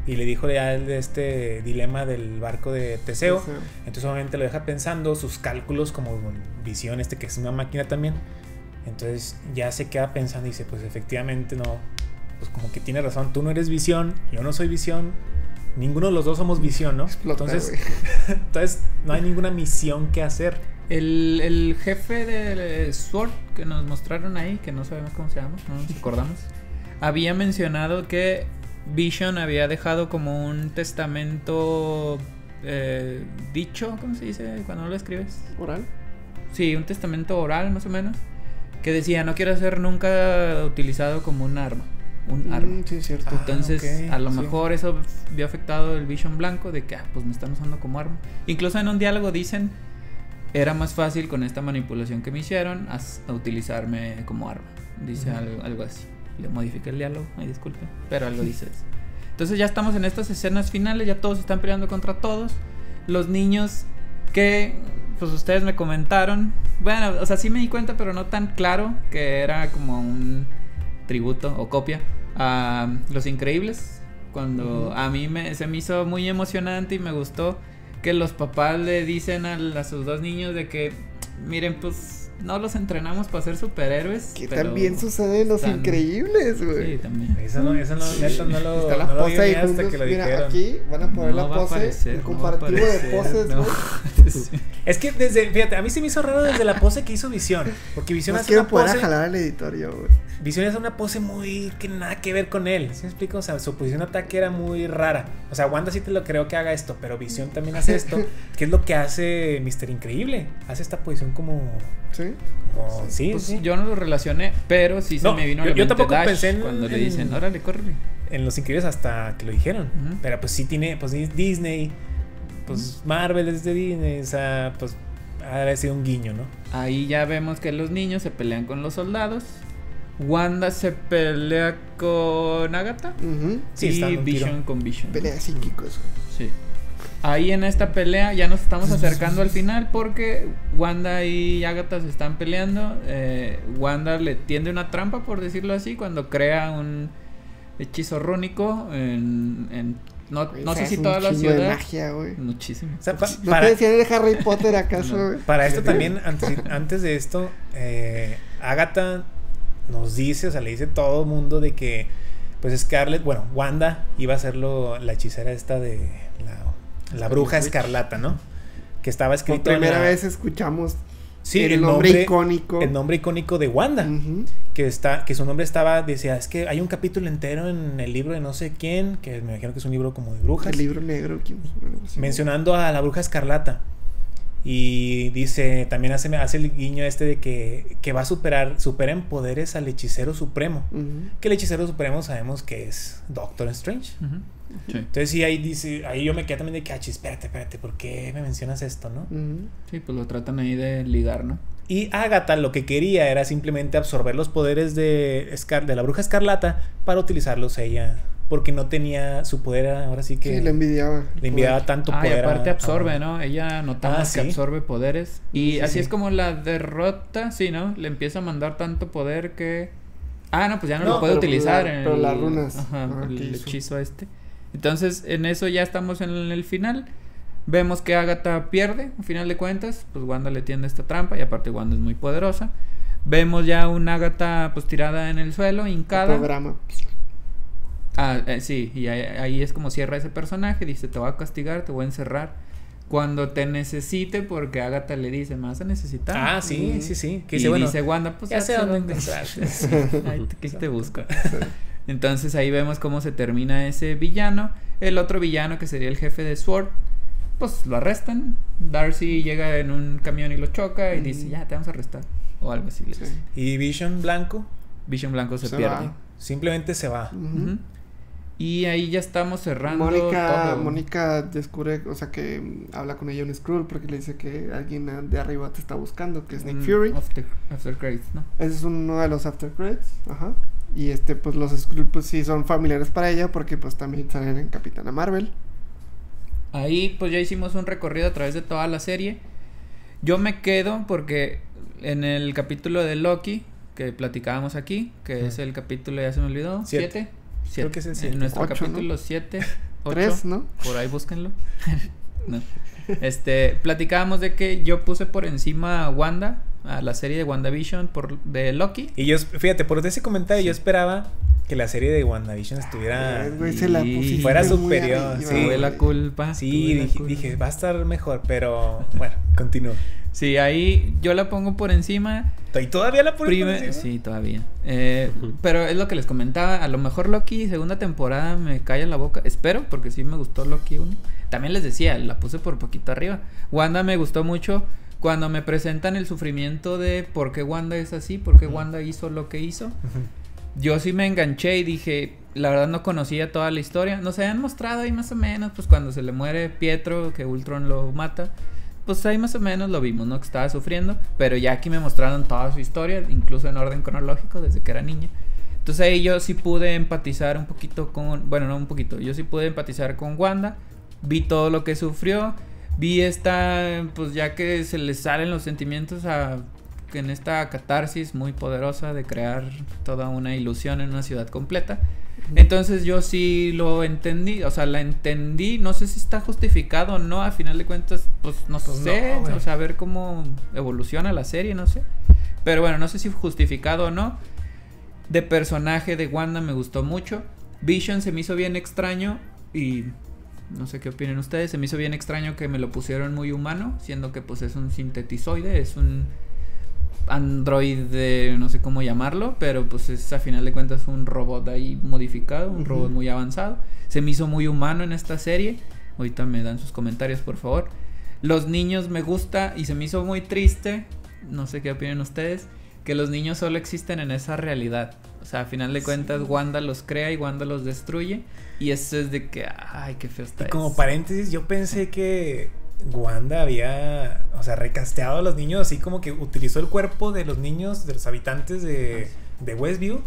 Y le dijo ya el de este dilema del barco de Teseo. Teseo. Entonces obviamente lo deja pensando sus cálculos como visión este que es una máquina también. Entonces ya se queda pensando y dice, pues efectivamente no, pues como que tiene razón, tú no eres visión, yo no soy visión, ninguno de los dos somos visión, ¿no? Explota, entonces, entonces no hay ninguna misión que hacer. El, el jefe de Sword que nos mostraron ahí, que no sabemos cómo se llama, no nos acordamos, había mencionado que Vision había dejado como un testamento eh, dicho, ¿cómo se dice cuando lo escribes? Oral. Sí, un testamento oral más o menos, que decía no quiero ser nunca utilizado como un arma, un arma. Mm, sí, es cierto. Ah, Entonces, ok, a lo sí. mejor eso vio afectado el Vision blanco de que, ah, pues me están usando como arma. Incluso en un diálogo dicen era más fácil con esta manipulación que me hicieron a, utilizarme como arma. Dice algo así. Le modifiqué el diálogo, ay disculpen, pero algo dice eso. Entonces ya estamos en estas escenas finales, ya todos están peleando contra todos. Los niños que, pues ustedes me comentaron, bueno, o sea, sí me di cuenta, pero no tan claro, que era como un tributo o copia a Los Increíbles. Cuando a mí me, se me hizo muy emocionante y me gustó que los papás le dicen a, a sus dos niños de que, miren, pues no los entrenamos para ser superhéroes. Que pero también sucede en los están- increíbles, Sí, güey. también. Eso no, eso no, neta, no lo, Está la no pose vi ahí ni hasta juntos. que lo Mira, dijeron. aquí van a poner No la va a pose, aparecer, el no va a comparativo de aparecer, poses, no. güey. Sí. Es que desde, fíjate, a mí se me hizo raro desde la pose que hizo Visión. Porque Visión hace quiero una poder pose. jalar al editorio, güey. Visión hace una pose muy que nada que ver con él. ¿Sí me explico? O sea, su posición de ataque era muy rara. O sea, Wanda sí te lo creo que haga esto, pero Visión también hace esto. que es lo que hace Mister Increíble. Hace esta posición como. ¿Sí? Sí, Pues sí. yo no lo relacioné, pero sí se No, me vino a yo- la yo mente tampoco Dash pensé en- cuando le en- dicen, órale, córrele. En Los Increíbles hasta que lo dijeron. Pero pues sí tiene, pues Dis- Disney. Pues Marvel es de Disney. O sea, pues ha sido un guiño, ¿no? Ahí ya vemos que los niños se pelean con los soldados. Wanda se pelea con Agatha. Sí, y un tiro. Vision con Vision. Pelea psíquicos. Ahí en esta pelea ya nos estamos acercando al final porque Wanda y Agatha se están peleando. Eh, Wanda le tiende una trampa, por decirlo así, cuando crea un hechizo rúnico en... en- no güey. no O sea, sé si toda la de ciudad... magia, güey. Muchísimo. O sea, pa- ¿No para, te decían de Harry Potter acaso, No. Para esto también, antes, antes de esto, eh, Agatha nos dice, o sea, le dice todo el mundo de que, pues Scarlett, bueno, Wanda iba a ser la hechicera esta de la, bruja Witch. escarlata, ¿no? Que estaba Por escrito en primera la- vez escuchamos sí, el, el, nombre, nombre, icónico. el nombre icónico de Wanda, que está, que su nombre estaba, decía, es que hay un capítulo entero en el libro de no sé quién, que me imagino que es un libro como de brujas. El libro negro. mencionando a la bruja escarlata. Y dice, también hace, hace el guiño este de que, que va a superar, supera en poderes al hechicero supremo. Que el hechicero supremo sabemos que es Doctor Strange. Sí. Entonces sí, ahí dice, ahí yo me quedé también de que, "Ah, chis, espérate, espérate, ¿por qué me mencionas esto, no? Sí, pues lo tratan ahí de ligar, ¿no? Y Agatha lo que quería era simplemente absorber los poderes de, Escar- de la bruja escarlata para utilizarlos ella. Porque no tenía su poder, ahora sí que Sí, le envidiaba. le enviaba tanto Ah, y poder. a- aparte a absorbe. ¿no? Ella notamos Ah, que absorbe poderes. Y Sí, así sí. es como la derrota, sí, ¿no? Le empieza a mandar tanto poder que... Ah, no, pues ya no, No, lo puede pero utilizar. la- en pero el- las runas, Ajá, ajá, el hechizo este. Entonces, en eso ya estamos en el final. Vemos que Agatha pierde, al final de cuentas. Pues Wanda le tiende esta trampa y aparte Wanda es muy poderosa. Vemos ya una Agatha pues tirada en el suelo, hincada. Programa. Ah, eh, sí, y ahí, ahí es como cierra ese personaje, dice, te voy a castigar, te voy a encerrar cuando te necesite, porque Agatha le dice, me vas a necesitar. Ah, sí, sí, sí. Que y dice, bueno, dice Wanda, pues ya sé dónde encontrar. Sí, ahí te, te busco. Entonces ahí vemos cómo se termina ese villano. El otro villano, que sería el jefe de SWORD, pues lo arrestan. Darcy llega en un camión y lo choca y dice, Ujú. ya, te vamos a arrestar. O algo así. Sí. Y Vision Blanco Vision Blanco se, Se pierde. va. simplemente se va. Y ahí ya estamos cerrando Mónica, todo. Mónica descubre, o sea, que mm, habla con ella un Skrull porque le dice que alguien de arriba te está buscando, que es Nick Un Fury. After, after credits, ¿no? Ese es uno de los after credits, ajá. Y este, pues los Skrull, pues sí son familiares para ella porque pues también salen en Capitana Marvel. Ahí pues ya hicimos un recorrido a través de toda la serie. Yo me quedo porque en el capítulo de Loki que platicábamos aquí, que es el capítulo, ya se me olvidó, Siete. ¿siete? Creo que es el siete. En nuestro Ocho, ¿no? capítulo 7, Tres, ¿no? por ahí búsquenlo. No. Este, platicábamos de que yo puse por encima a Wanda, a la serie de WandaVision por, de Loki. Y yo, fíjate, por ese comentario Sí. yo esperaba que la serie de WandaVision estuviera... Güey, se la fuera superior, arriba, sí. Tuve la culpa. Sí, dije, culpa. dije, va a estar mejor, pero bueno, continúo. Sí, ahí yo la pongo por encima. ¿Y todavía la por encima? sí, todavía. Eh, pero es lo que les comentaba. A lo mejor Loki, segunda temporada, me calla la boca. Espero, porque sí me gustó Loki 1. También les decía, la puse por poquito arriba. Wanda me gustó mucho cuando me presentan el sufrimiento de por qué Wanda es así, por qué. Wanda hizo lo que hizo. Yo sí me enganché y dije, la verdad no conocía toda la historia. Nos habían mostrado ahí más o menos, pues cuando se le muere Pietro, que Ultron lo mata. pues ahí más o menos lo vimos, ¿no? Que estaba sufriendo, pero ya aquí me mostraron toda su historia, incluso en orden cronológico, desde que era niña. Entonces ahí yo sí pude empatizar un poquito con, bueno, no un poquito, yo sí pude empatizar con Wanda, vi todo lo que sufrió, vi esta, pues ya que se le salen los sentimientos a en esta catarsis muy poderosa de crear toda una ilusión en una ciudad completa. Entonces yo sí lo entendí, o sea, la entendí, no sé si está justificado o no, a final de cuentas, pues no Pues sé, no, o sea, a ver cómo evoluciona la serie, no sé. Pero bueno, no sé si justificado o no. De personaje de Wanda me gustó mucho. Vision se me hizo bien extraño y no sé qué opinen ustedes, se me hizo bien extraño que me lo pusieron muy humano, siendo que pues es un sintetizoide, es un androide, no sé cómo llamarlo, pero pues es a final de cuentas un robot ahí modificado, un robot muy avanzado. Se me hizo muy humano en esta serie. Ahorita me dan sus comentarios, por favor. Los niños me gusta y se me hizo muy triste, no sé qué opinan ustedes, que los niños solo existen en esa realidad. O sea, a final de cuentas Wanda los crea y Wanda los destruye y eso es de que ay, qué feo está. Y como eso. paréntesis, yo pensé que Wanda había, o sea, recasteado a los niños, así como que utilizó el cuerpo de los niños, de los habitantes de, de Westview.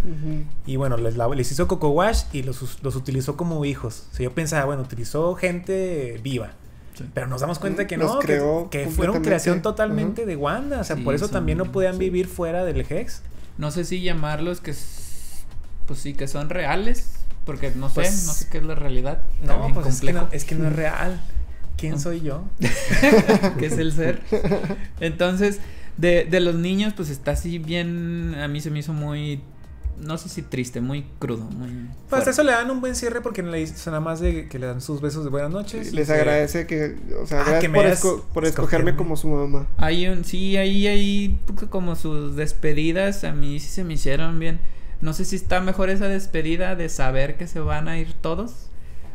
Y bueno, les, les hizo Coco Wash y los, los utilizó como hijos. O sea, yo pensaba, bueno, utilizó gente viva. Sí. Pero nos damos cuenta que Los no, que, creó que fueron creación totalmente de Wanda. O sea, Sí, por eso también no podían sí. vivir fuera del Hex. No sé si llamarlos que pues sí que son reales, porque no sé, Pues- no sé qué es la realidad. No, pues es que complejo. no, es que no es real. ¿Quién soy yo? que es el ser. Entonces, de, de los niños, pues está así bien. A mí se me hizo muy. No sé si triste, muy crudo. Muy Pues fuerte. eso le dan un buen cierre porque no le dicen nada más de que le dan sus besos de buenas noches. Les agradece que, o sea, Ah, gracias que me por, esco- por escogerme. como su mamá. Hay un. Sí, ahí hay como sus despedidas. A mí sí se me hicieron bien. No sé si está mejor esa despedida de saber que se van a ir todos.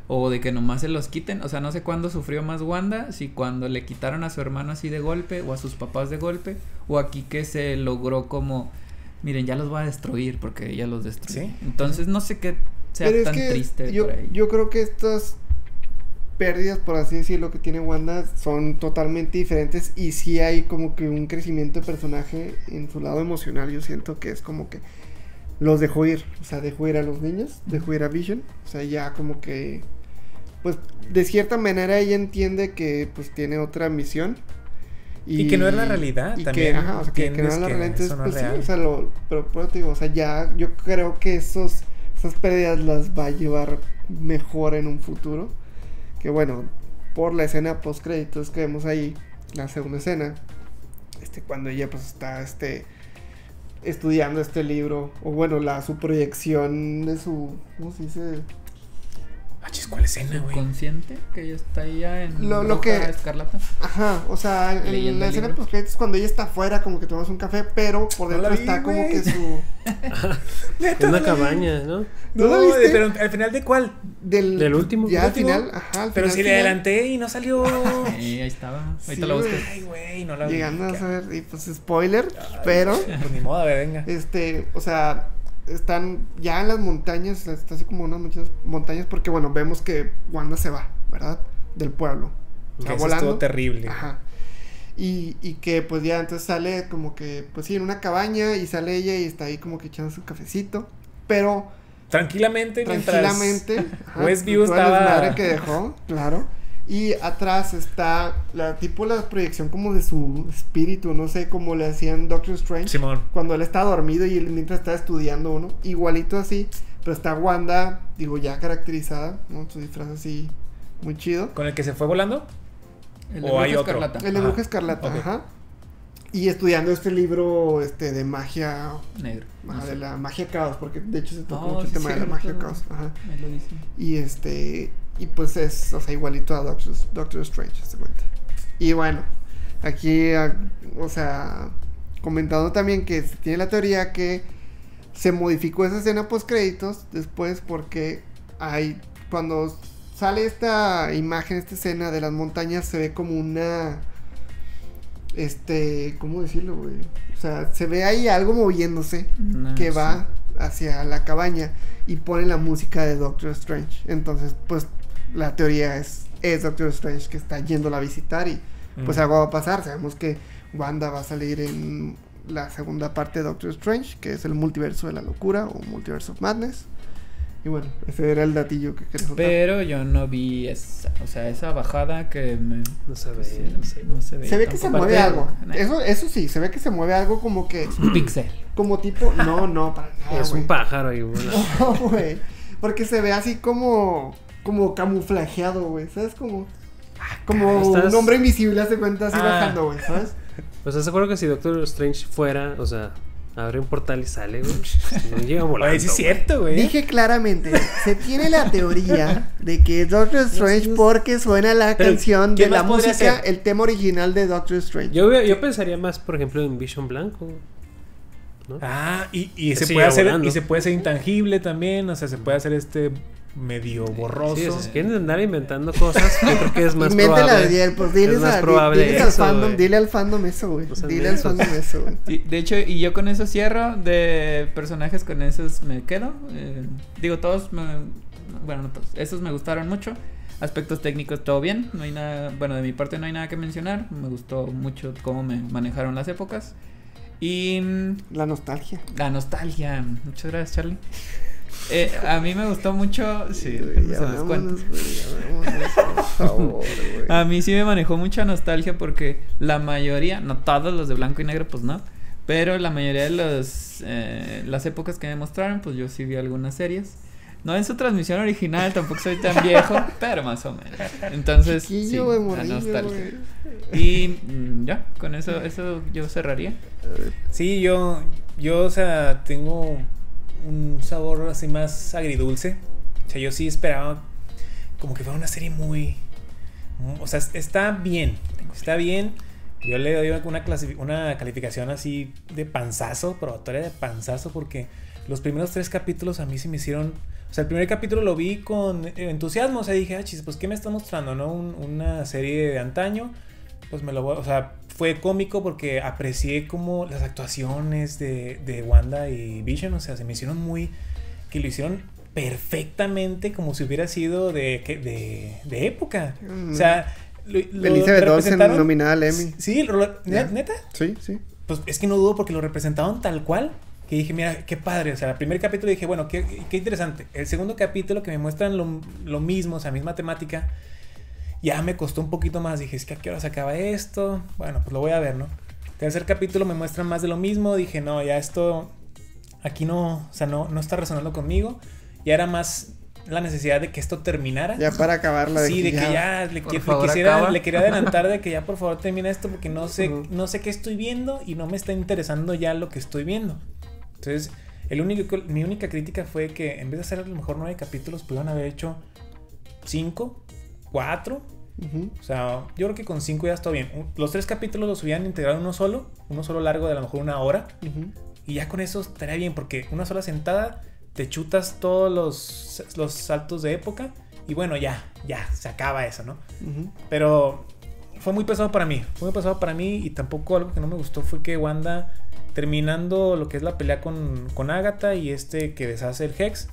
O de que nomás se los quiten. O sea, no sé cuándo sufrió más Wanda. Si cuando le quitaron a su hermano así de golpe. O a sus papás de golpe. O aquí que se logró como. Miren, ya los voy a destruir porque ella los destruyó. Sí. Entonces no sé qué sea Pero es tan que triste yo, por ahí. yo creo que estas pérdidas, por así decirlo, que tiene Wanda son totalmente diferentes y sí hay como que un crecimiento de personaje en su lado emocional. Yo siento que es como que los dejó ir, o sea, dejó ir a los niños, dejó ir a Vision, o sea, ya como que, pues, de cierta manera ella entiende que, pues, tiene otra misión. Y que no es la realidad, y también que, ajá, o sea, que, que no es la realidad, entonces, no pues, sí, real. o sea, lo, pero, pero te digo, o sea, ya, yo creo que esos, esas pérdidas las va a llevar mejor en un futuro. Que bueno, por la escena post créditos que vemos ahí, la segunda escena, este, cuando ella pues está, este, estudiando este libro, o bueno, la, su proyección de su, ¿cómo se dice? Ah, chis, ¿cuál escena, güey? Consciente que ella está ya en Lo- lo que- escarlata. Ajá, o sea, en Leyendo la el escena post créditos cuando ella está afuera, como que tomas un café, pero por No dentro la vi, está como que su... Neta, una la vi. cabaña, ¿no? ¿No la No, viste? pero al final de cuál? Del, Del último. Ya al final, ajá, al Pero final, si le adelanté y no salió. Sí, ahí estaba. Sí, Ahorita lo busco. güey. Ay, güey, no la vi. Llegando a saber, y pues spoiler, Ay, pero, Pues ni modo, a ver, venga. este, o sea, están ya en las montañas, está así como unas muchas montañas, porque bueno, vemos que Wanda se va, ¿verdad? Del pueblo. Que Va eso volando. estuvo terrible. Ajá. Y, y que pues ya entonces sale como que, pues sí, en una cabaña y sale ella y está ahí como que echando su cafecito, pero Tranquilamente, mientras tranquilamente. ajá, Westview todo estaba- desmadre que dejó, claro. Y atrás está la tipo la proyección como de su espíritu, no sé, como le hacían Doctor Strange. Simón. Cuando él está dormido y él mientras está estudiando uno, igualito así, pero está Wanda, digo, ya caracterizada, ¿no? Su disfraz así muy chido. ¿Con el que se fue volando? El ¿O otro? escarlata. El de Ajá, Bruja Escarlata, ajá. Y estudiando este libro este de magia, Negro. no sé. de la magia caos, porque de hecho se toca Oh, mucho el sí, tema de la magia caos, ajá. Ahí lo dice. Y este. Y pues es, o sea, igualito a Doctor, Doctor Strange, se cuenta. Y bueno, aquí, ah, o sea, comentando también que se tiene la teoría que se modificó esa escena post créditos después porque hay. Cuando sale esta imagen, esta escena de las montañas, se ve como una. Este. ¿Cómo decirlo, güey? O sea, se ve ahí algo moviéndose No, que sí. va hacia la cabaña y pone la música de Doctor Strange. Entonces, pues la teoría es, es Doctor Strange que está yendo a visitar y pues Mm. algo va a pasar. Sabemos que Wanda va a salir en la segunda parte de Doctor Strange, que es el multiverso de la locura o Multiverse of Madness. Y bueno, ese era el datillo que quería soltar. Pero yo no vi esa, o sea, esa bajada que me... No se ve, pues, sí, no se ve. no se ve. Se ve que se mueve algo. Eso, eso sí, se ve que se mueve algo como que. Un pixel. Como tipo. No, no, para nada. es un pájaro ahí, güey. No, güey. Porque se ve así como. Como camuflajeado, güey. ¿Sabes? Como. Como estás- un hombre invisible hace cuenta así Ah. bajando, güey. ¿Sabes? Pues ¿estás acuerdo que si Doctor Strange fuera, o sea, abre un portal y sale, güey? No llega volando. Oye, sí es cierto, güey. Dije claramente, se tiene la teoría de que es Doctor Strange porque suena la Pero, canción de ¿quién la música, el tema original de Doctor Strange. Yo, yo pensaría más, por ejemplo, en Vision Blanco. ¿no? Ah, y, y se puede hacer volando. y se puede hacer intangible también, o sea, se puede hacer este medio borroso. Sí, si quieren andar inventando cosas, yo creo que es más probable. Ariel, pues diles, es más a- di- probable diles al eso, fandom, dile al fandom eso, güey. No Dile al fandom eso, güey. Sí, de hecho, y yo con eso cierro. De personajes con esos me quedo. eh, digo, todos me. Bueno, no todos. Esos me gustaron mucho. Aspectos técnicos, todo bien. No hay nada. Bueno, de mi parte no hay nada que mencionar. Me gustó mucho cómo me manejaron las épocas. Y. mm, La nostalgia. La nostalgia. Muchas gracias, Charlie. Eh, a mí me gustó mucho. Sí, güey, ya se los cuento. vámonos, güey, ya vámonos, por favor, güey. A mí sí me manejó mucha nostalgia porque la mayoría, no todos los de blanco y negro, pues no. Pero la mayoría de los, eh, las épocas que me mostraron, pues yo sí vi algunas series. No en su transmisión original, tampoco soy tan viejo, pero más o menos. Entonces, sí, la nostalgia. Y mm, ya, con eso, eso yo cerraría. Sí, yo, yo, o sea, tengo un sabor así más agridulce. O sea, yo sí esperaba como que fuera una serie muy... O sea, está bien, está bien. Yo le doy una, una calificación así de panzazo, probatoria de panzazo, porque los primeros tres capítulos a mí se me hicieron... O sea, el primer capítulo lo vi con entusiasmo, o sea, dije, ah, chis, pues, ¿qué me está mostrando, no? Un- una serie de antaño, pues me lo voy, o sea, fue cómico porque aprecié como las actuaciones de, de Wanda y Vision, o sea, se me hicieron muy, que lo hicieron perfectamente como si hubiera sido de, de, de época. O sea, lo, lo Elizabeth Olsen representaron- nominada al Emmy. Sí, lo- neta. Sí, sí. Pues es que no dudo porque lo representaban tal cual. Que dije, mira, qué padre. O sea, el primer capítulo dije, bueno, qué, qué interesante. El segundo capítulo que me muestran lo, lo mismo, o sea, misma temática, ya me costó un poquito más. Dije, es que a qué hora se acaba esto. Bueno, pues lo voy a ver, ¿no? Tercer capítulo me muestran más de lo mismo. Dije, no, ya esto aquí no, o sea, no, no está resonando conmigo. Ya era más la necesidad de que esto terminara. Ya para acabarla. Sí, de que ya le, le favor, quisiera, le quería adelantar de que ya por favor termine esto porque no sé, Ujú. no sé qué estoy viendo y no me está interesando ya lo que estoy viendo. Entonces, el único, mi única crítica fue que en vez de hacer a lo mejor nueve capítulos, pudieron haber hecho cinco, cuatro. O sea, yo creo que con cinco ya está bien. Los tres capítulos los hubieran integrado en uno solo, uno solo largo de a lo mejor una hora. Y ya con eso estaría bien, porque una sola sentada te chutas todos los, los saltos de época. Y bueno, ya, ya, se acaba eso, ¿no? Pero fue muy pesado para mí. Fue muy pesado para mí. Y tampoco algo que no me gustó fue que Wanda, terminando lo que es la pelea con, con Agatha y este que deshace el Hex,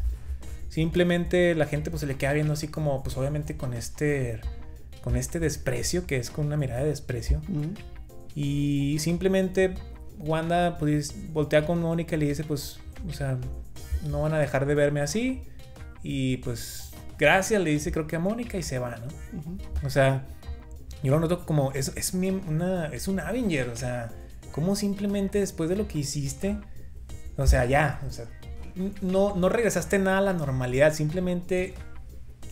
simplemente la gente pues se le queda viendo así como, pues obviamente con este, con este desprecio, que es con una mirada de desprecio. Y simplemente Wanda pues voltea con Mónica y le dice pues, o sea, no van a dejar de verme así. Y pues gracias, le dice creo que a Mónica y se va, ¿no? Ujú. O sea, yo lo noto como, es, es, una, es un Avenger, o sea, como simplemente después de lo que hiciste, o sea, ya, o sea, no, no regresaste nada a la normalidad, simplemente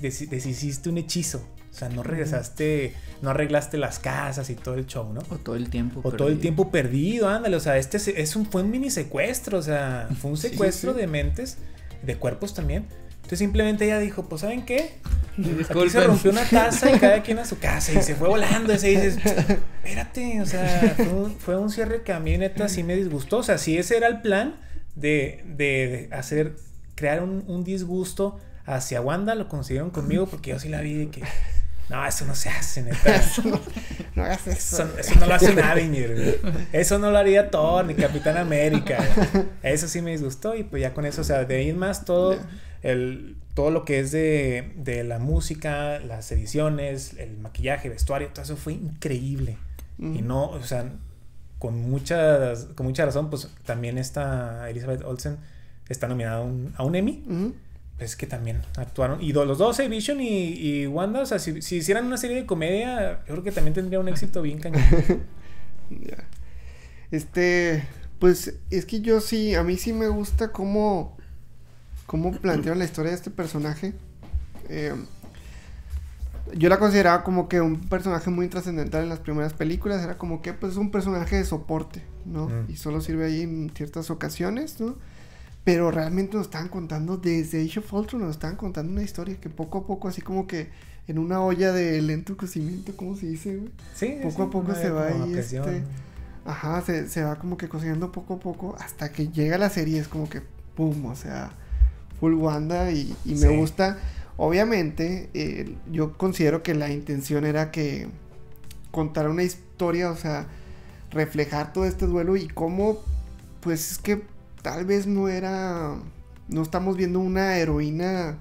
des- deshiciste un hechizo. O sea, no regresaste, no arreglaste las casas y todo el show, ¿no? O todo el tiempo. O todo el perdido. tiempo perdido, ándale. O sea, este es un, fue un mini secuestro. O sea, fue un secuestro sí. de mentes, de cuerpos también. Entonces simplemente ella dijo, pues ¿saben qué? Aquí se rompió una taza y cada quien a su casa y se fue volando. Y se dices, espérate, o sea, fue un, fue un cierre que a mí neta sí me disgustó. O sea, si ese era el plan de, de- de hacer, crear un, un disgusto hacia Wanda, lo consiguieron conmigo porque yo sí la vi de que, no, eso no se hace, neta. No hagas eso. Eso, eso no lo hace güey. Eso no lo haría Thor ni Capitán América. güey. Eso sí me disgustó y pues ya con eso, o sea, de ahí más todo. El, todo lo que es de, de la música, las ediciones, el maquillaje, vestuario, todo eso fue increíble. Y no, o sea, con, muchas, con mucha razón, pues también esta Elizabeth Olsen está nominada a un, a un Emmy. Ujú. Es que también actuaron. Y los dos, Vision y, y Wanda, o sea, si, si hicieran una serie de comedia, yo creo que también tendría un éxito bien cañón. Ya. Este, pues es que yo sí, a mí sí me gusta cómo, cómo plantearon la historia de este personaje. Eh, yo la consideraba como que un personaje muy trascendental en las primeras películas. Era como que pues un personaje de soporte, ¿no? Mm. Y solo sirve ahí en ciertas ocasiones, ¿no? Pero realmente nos estaban contando desde Age of Ultron, nos estaban contando una historia que poco a poco, así como que en una olla de lento cocimiento, ¿cómo se dice, güey? Sí, Poco sí, a poco se va ahí, este, Ajá, se, se va como que cocinando poco a poco hasta que llega la serie, es como que pum, o sea, full Wanda y, y me Sí. gusta. Obviamente, eh, yo considero que la intención era que contar una historia, o sea, reflejar todo este duelo y cómo, pues es que tal vez no era, no estamos viendo una heroína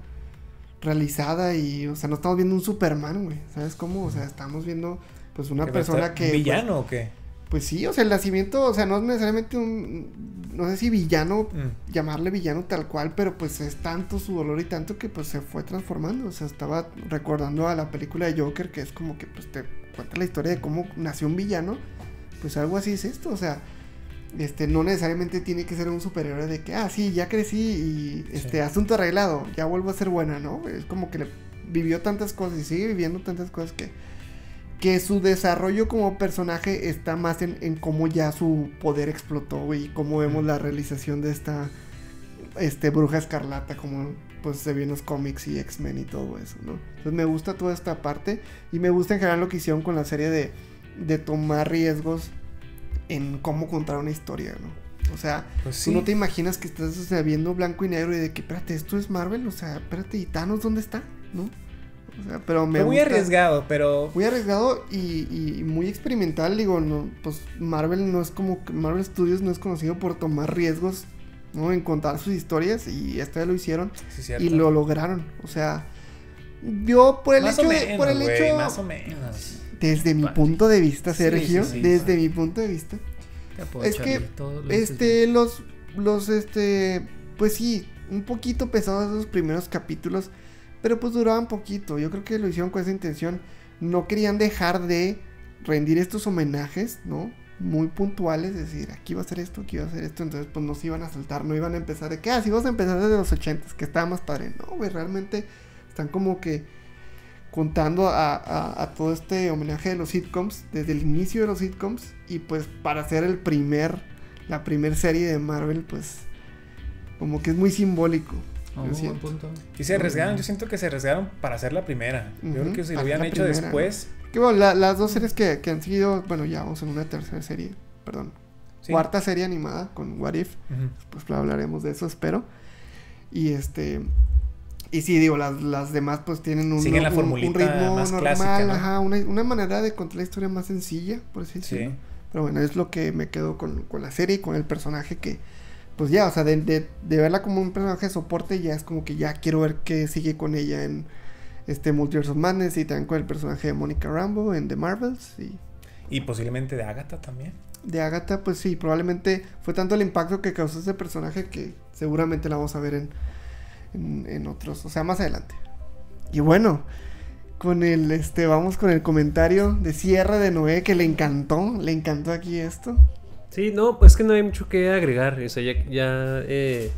realizada y, o sea, no estamos viendo un Superman, güey, ¿sabes cómo? O sea, estamos viendo pues una ¿Que va a persona que... pues, ¿Villano o qué? pues sí, o sea, el nacimiento, o sea, no es necesariamente un, no sé si villano, Mm. llamarle villano tal cual, pero pues es tanto su dolor y tanto que pues se fue transformando, o sea, estaba recordando a la película de Joker, que es como que pues te cuenta la historia de cómo nació un villano, pues algo así es esto, o sea, este, no necesariamente tiene que ser un superhéroe de que, ah, sí, ya crecí y, este, Sí. asunto arreglado, ya vuelvo a ser buena, ¿no? Es como que le vivió tantas cosas y sigue viviendo tantas cosas que que su desarrollo como personaje está más en, en cómo ya su poder explotó, y cómo vemos la realización de esta este bruja escarlata, como pues se vio en los cómics y X-Men y todo eso, ¿no? Entonces me gusta toda esta parte y me gusta en general lo que hicieron con la serie de, de tomar riesgos en cómo contar una historia, ¿no? O sea, Pues tú no te imaginas que estás o sea, viendo blanco y negro y de que, espérate, esto es Marvel, o sea, espérate, ¿y Thanos dónde está? ¿No? O sea, pero me Fue muy gusta- arriesgado, pero muy arriesgado y, y muy experimental. Digo, no, pues Marvel no es como. Marvel Studios no es conocido por tomar riesgos, ¿no? En contar sus historias. Y esta vez lo hicieron sí, y lo lograron. O sea, yo por el más hecho. o de- menos, por el güey, hecho. más o menos. Desde mi Vale. punto de vista, Sergio. sí, sí, desde mi punto de vista. Te Es que, lo Este, los. Los, este. Pues sí, un poquito pesados esos primeros capítulos. Pero pues duraban poquito. Yo creo que lo hicieron con esa intención. No querían dejar de rendir estos homenajes, ¿no? Muy puntuales. Es decir, aquí va a ser esto, aquí va a ser esto. Entonces, pues no se iban a saltar. No iban a empezar de que, ah, vamos a empezar desde los ochentas, que estaba más padre. No, güey, realmente están como que contando a, a- a todo este homenaje de los sitcoms, desde el inicio de los sitcoms, y pues para hacer el primer, la primer serie de Marvel, pues como que es muy simbólico. Oh, buen punto. Y se arriesgaron, yo siento que se arriesgaron para hacer la primera. Yo creo que si lo hubieran hecho primera, después, Que bueno, la- las dos series que, que han seguido, bueno, ya vamos en una tercera serie, perdón, sí. cuarta serie animada con What If, Ujú. pues hablaremos de eso, espero. Y este. Y sí, digo, las, las demás pues tienen un, Siguen la un- ritmo más normal, clásica, ¿no? ajá, una, una manera de contar la historia más sencilla, por así Sí. decirlo. Pero bueno, es lo que me quedo con, con la serie y con el personaje que, pues ya, o sea, de, de, de verla como un personaje de soporte, ya es como que ya quiero ver qué sigue con ella en este Multiverse of Madness y también con el personaje de Monica Rambo en The Marvels y Y posiblemente de Agatha también. de Agatha, pues sí, probablemente fue tanto el impacto que causó ese personaje que seguramente la vamos a ver en, en, otros, o sea, más adelante. Y bueno, con el, este, vamos con el comentario de cierre de Noé que le encantó, le encantó aquí esto. Sí, no, pues que no hay mucho que agregar. O sea, ya, ya, eh,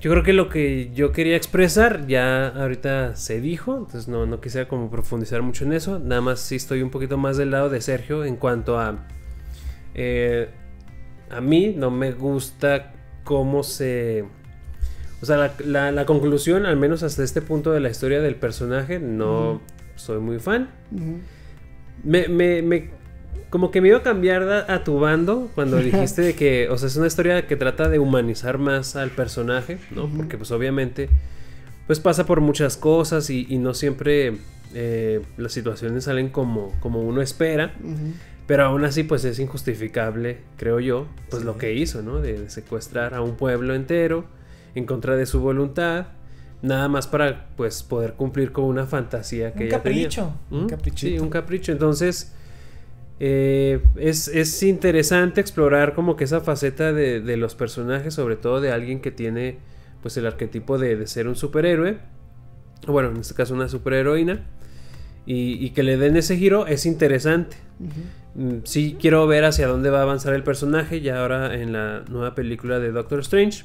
yo creo que lo que yo quería expresar ya ahorita se dijo, entonces no, no quisiera como profundizar mucho en eso. Nada más sí estoy un poquito más del lado de Sergio en cuanto a... eh, a mí no me gusta cómo se... O sea, la, la- la conclusión, al menos hasta este punto de la historia del personaje, no soy muy fan. Me, me, me- como que me iba a cambiar a, a tu bando cuando dijiste de que, o sea, es una historia que trata de humanizar más al personaje, ¿no? Porque pues obviamente, pues pasa por muchas cosas y, y no siempre eh, las situaciones salen como, como uno espera, pero aún así pues es injustificable, creo yo, pues Sí. lo que hizo, ¿no? De, de secuestrar a un pueblo entero en contra de su voluntad, nada más para pues poder cumplir con una fantasía que Un ella tenía. capricho, un ¿Mm? caprichito. Sí, un capricho. Entonces, eh, es, es interesante explorar como que esa faceta de, de los personajes, sobre todo de alguien que tiene pues el arquetipo de, de ser un superhéroe, o bueno, en este caso una superheroína, y, y que le den ese giro es interesante. Mm, Sí quiero ver hacia dónde va a avanzar el personaje ya ahora en la nueva película de Doctor Strange.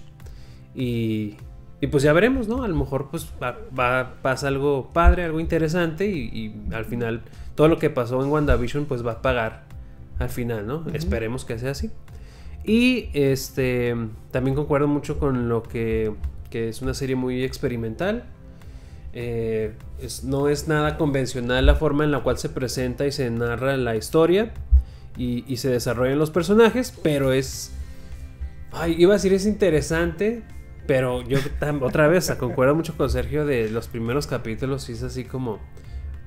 Y, y pues ya veremos, ¿no? A lo mejor pues va, va- pasa algo padre, algo interesante y, y al final todo lo que pasó en WandaVision pues va a pagar al final, ¿no? Esperemos que sea así. Y este también concuerdo mucho con lo que, que es una serie muy experimental. Eh, es- no es nada convencional la forma en la cual se presenta y se narra la historia y, y se desarrollan los personajes, pero es... Ay, iba a decir es interesante, pero yo otra vez concuerdo mucho con Sergio de los primeros capítulos y es así como...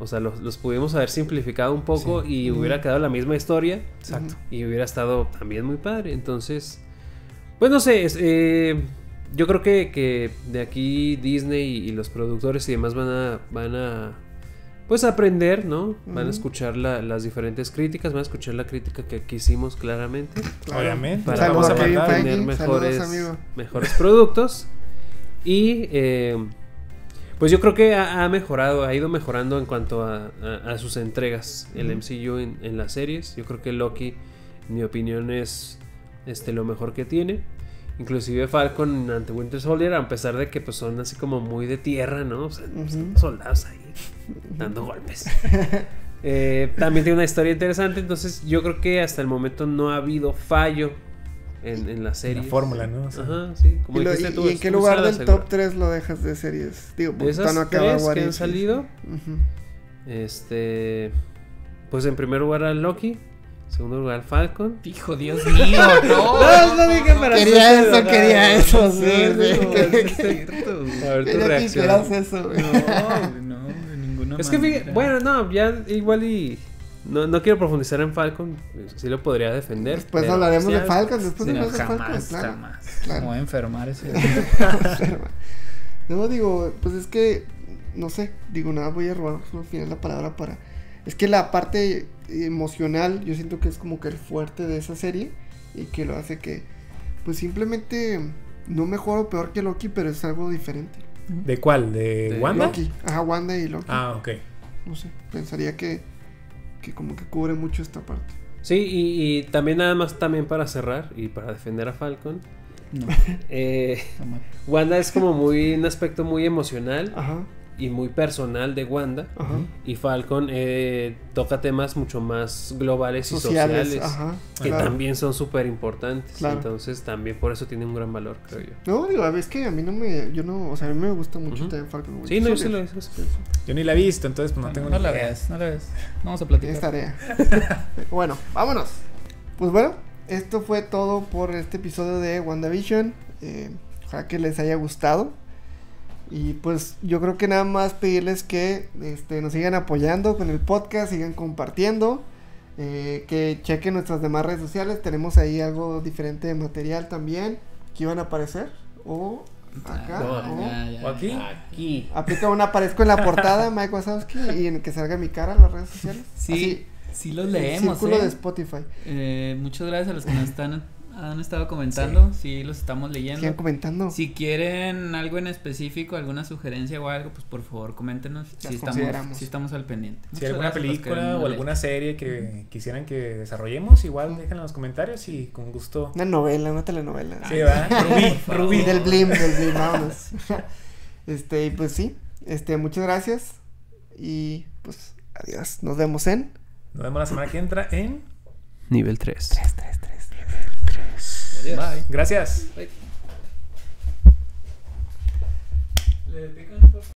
O sea, los, los pudimos haber simplificado un poco y hubiera quedado la misma historia Exacto. y hubiera estado también muy padre. Entonces, pues no sé, es, eh, yo creo que, que de aquí Disney y, y los productores y demás van a, van a pues aprender, ¿no? Van a escuchar la- las diferentes críticas, van a escuchar la crítica que, que hicimos claramente Claro. Obviamente. para Saludos vamos a tener Saludos, mejores, amigo. mejores productos. Y eh, pues yo creo que ha, ha mejorado, ha ido mejorando en cuanto a, a- a sus entregas el. MCU en, en las series. Yo creo que Loki, en mi opinión, es este, lo mejor que tiene. Inclusive Falcon ante Winter Soldier, a pesar de que pues, son así como muy de tierra, ¿no? O sea, son soldados ahí dando golpes. Eh, también tiene una historia interesante, entonces yo creo que hasta el momento no ha habido fallo en, en la La serie. fórmula, ¿no? O sea, Ajá, sí. Como ¿Y, lo- dijiste tú, y en qué lugar del segura. top 3 lo dejas de series? Digo, porque esas no acaba tres que han salido, Ujú. este. Pues en primer lugar al Loki, en segundo lugar al Falcon. Hijo, Dios mío, no. No, no dije para Quería eso, quería eso, sí, No, sí. no, es cierto. A ver tu reacción. eso. No, Es que fíjate, bueno, no, ya igual y. No, no quiero profundizar en Falcon, sí lo podría defender. Después pero hablaremos de Falcon, después Sí, no, de Falcon, jamás, claro. jamás. claro. Me voy a enfermar ese No, digo, pues es que, no sé, digo, nada, voy a robar al final la palabra para... Es que la parte emocional, yo siento que es como que el fuerte de esa serie y que lo hace que, pues simplemente, no mejor o peor que Loki, pero es algo diferente. ¿De cuál? ¿De, De Wanda? Loki, ajá, Wanda y Loki. Ah, ok. No sé, pensaría que, que como que cubre mucho esta parte. Sí, y, y también nada más también para cerrar y para defender a Falcon. No, eh. Wanda es como muy un aspecto muy emocional Ajá, y muy personal de Wanda. ajá. Y Falcon eh, toca temas mucho más globales y Sociales, sociales, ajá. que claro. también son súper importantes. Claro. Entonces también por eso tiene un gran valor, creo yo. No, digo, a veces que a mí no me, yo no, o sea, a mí me gusta mucho Ujú. también Falcon. Sí, no, yo sí lo hice. Yo ni la he visto, entonces pues no No, tengo no ni la idea. veas, no la veas. Vamos a platicar. tarea. bueno, vámonos. Pues bueno, esto fue todo por este episodio de WandaVision. Eh, ojalá que les haya gustado. Y pues yo creo que nada más pedirles que este, nos sigan apoyando con el podcast, sigan compartiendo. eh, que chequen nuestras demás redes sociales. Tenemos ahí algo diferente de material también. Que iban a aparecer. O acá. No, o- Ya, ya, ¿O aquí? Aquí. Aplica una aparezco en la portada, Mike Wazowski, y en que salga mi cara en las redes sociales. Sí, sí los leemos, Círculo ¿eh? de Spotify. Eh, Muchas gracias a los que nos están, han estado comentando. Sí, los estamos leyendo. Sigan comentando. Si quieren algo en específico, alguna sugerencia o algo, pues por favor coméntenos. Las Si estamos, si estamos al pendiente. Si Muchas hay alguna película o alguna serie que quisieran que desarrollemos, igual déjenla en los comentarios y con gusto. Una novela, una telenovela. Sí, ¿verdad? Rubí. Rubí. Del Blim, del Blim, vámonos. este, y pues sí. Este, muchas gracias. Y pues, adiós. Nos vemos en Nos vemos la semana que entra en. Nivel 3. 3, 3, 3. Bye. Gracias. Le pican, por favor.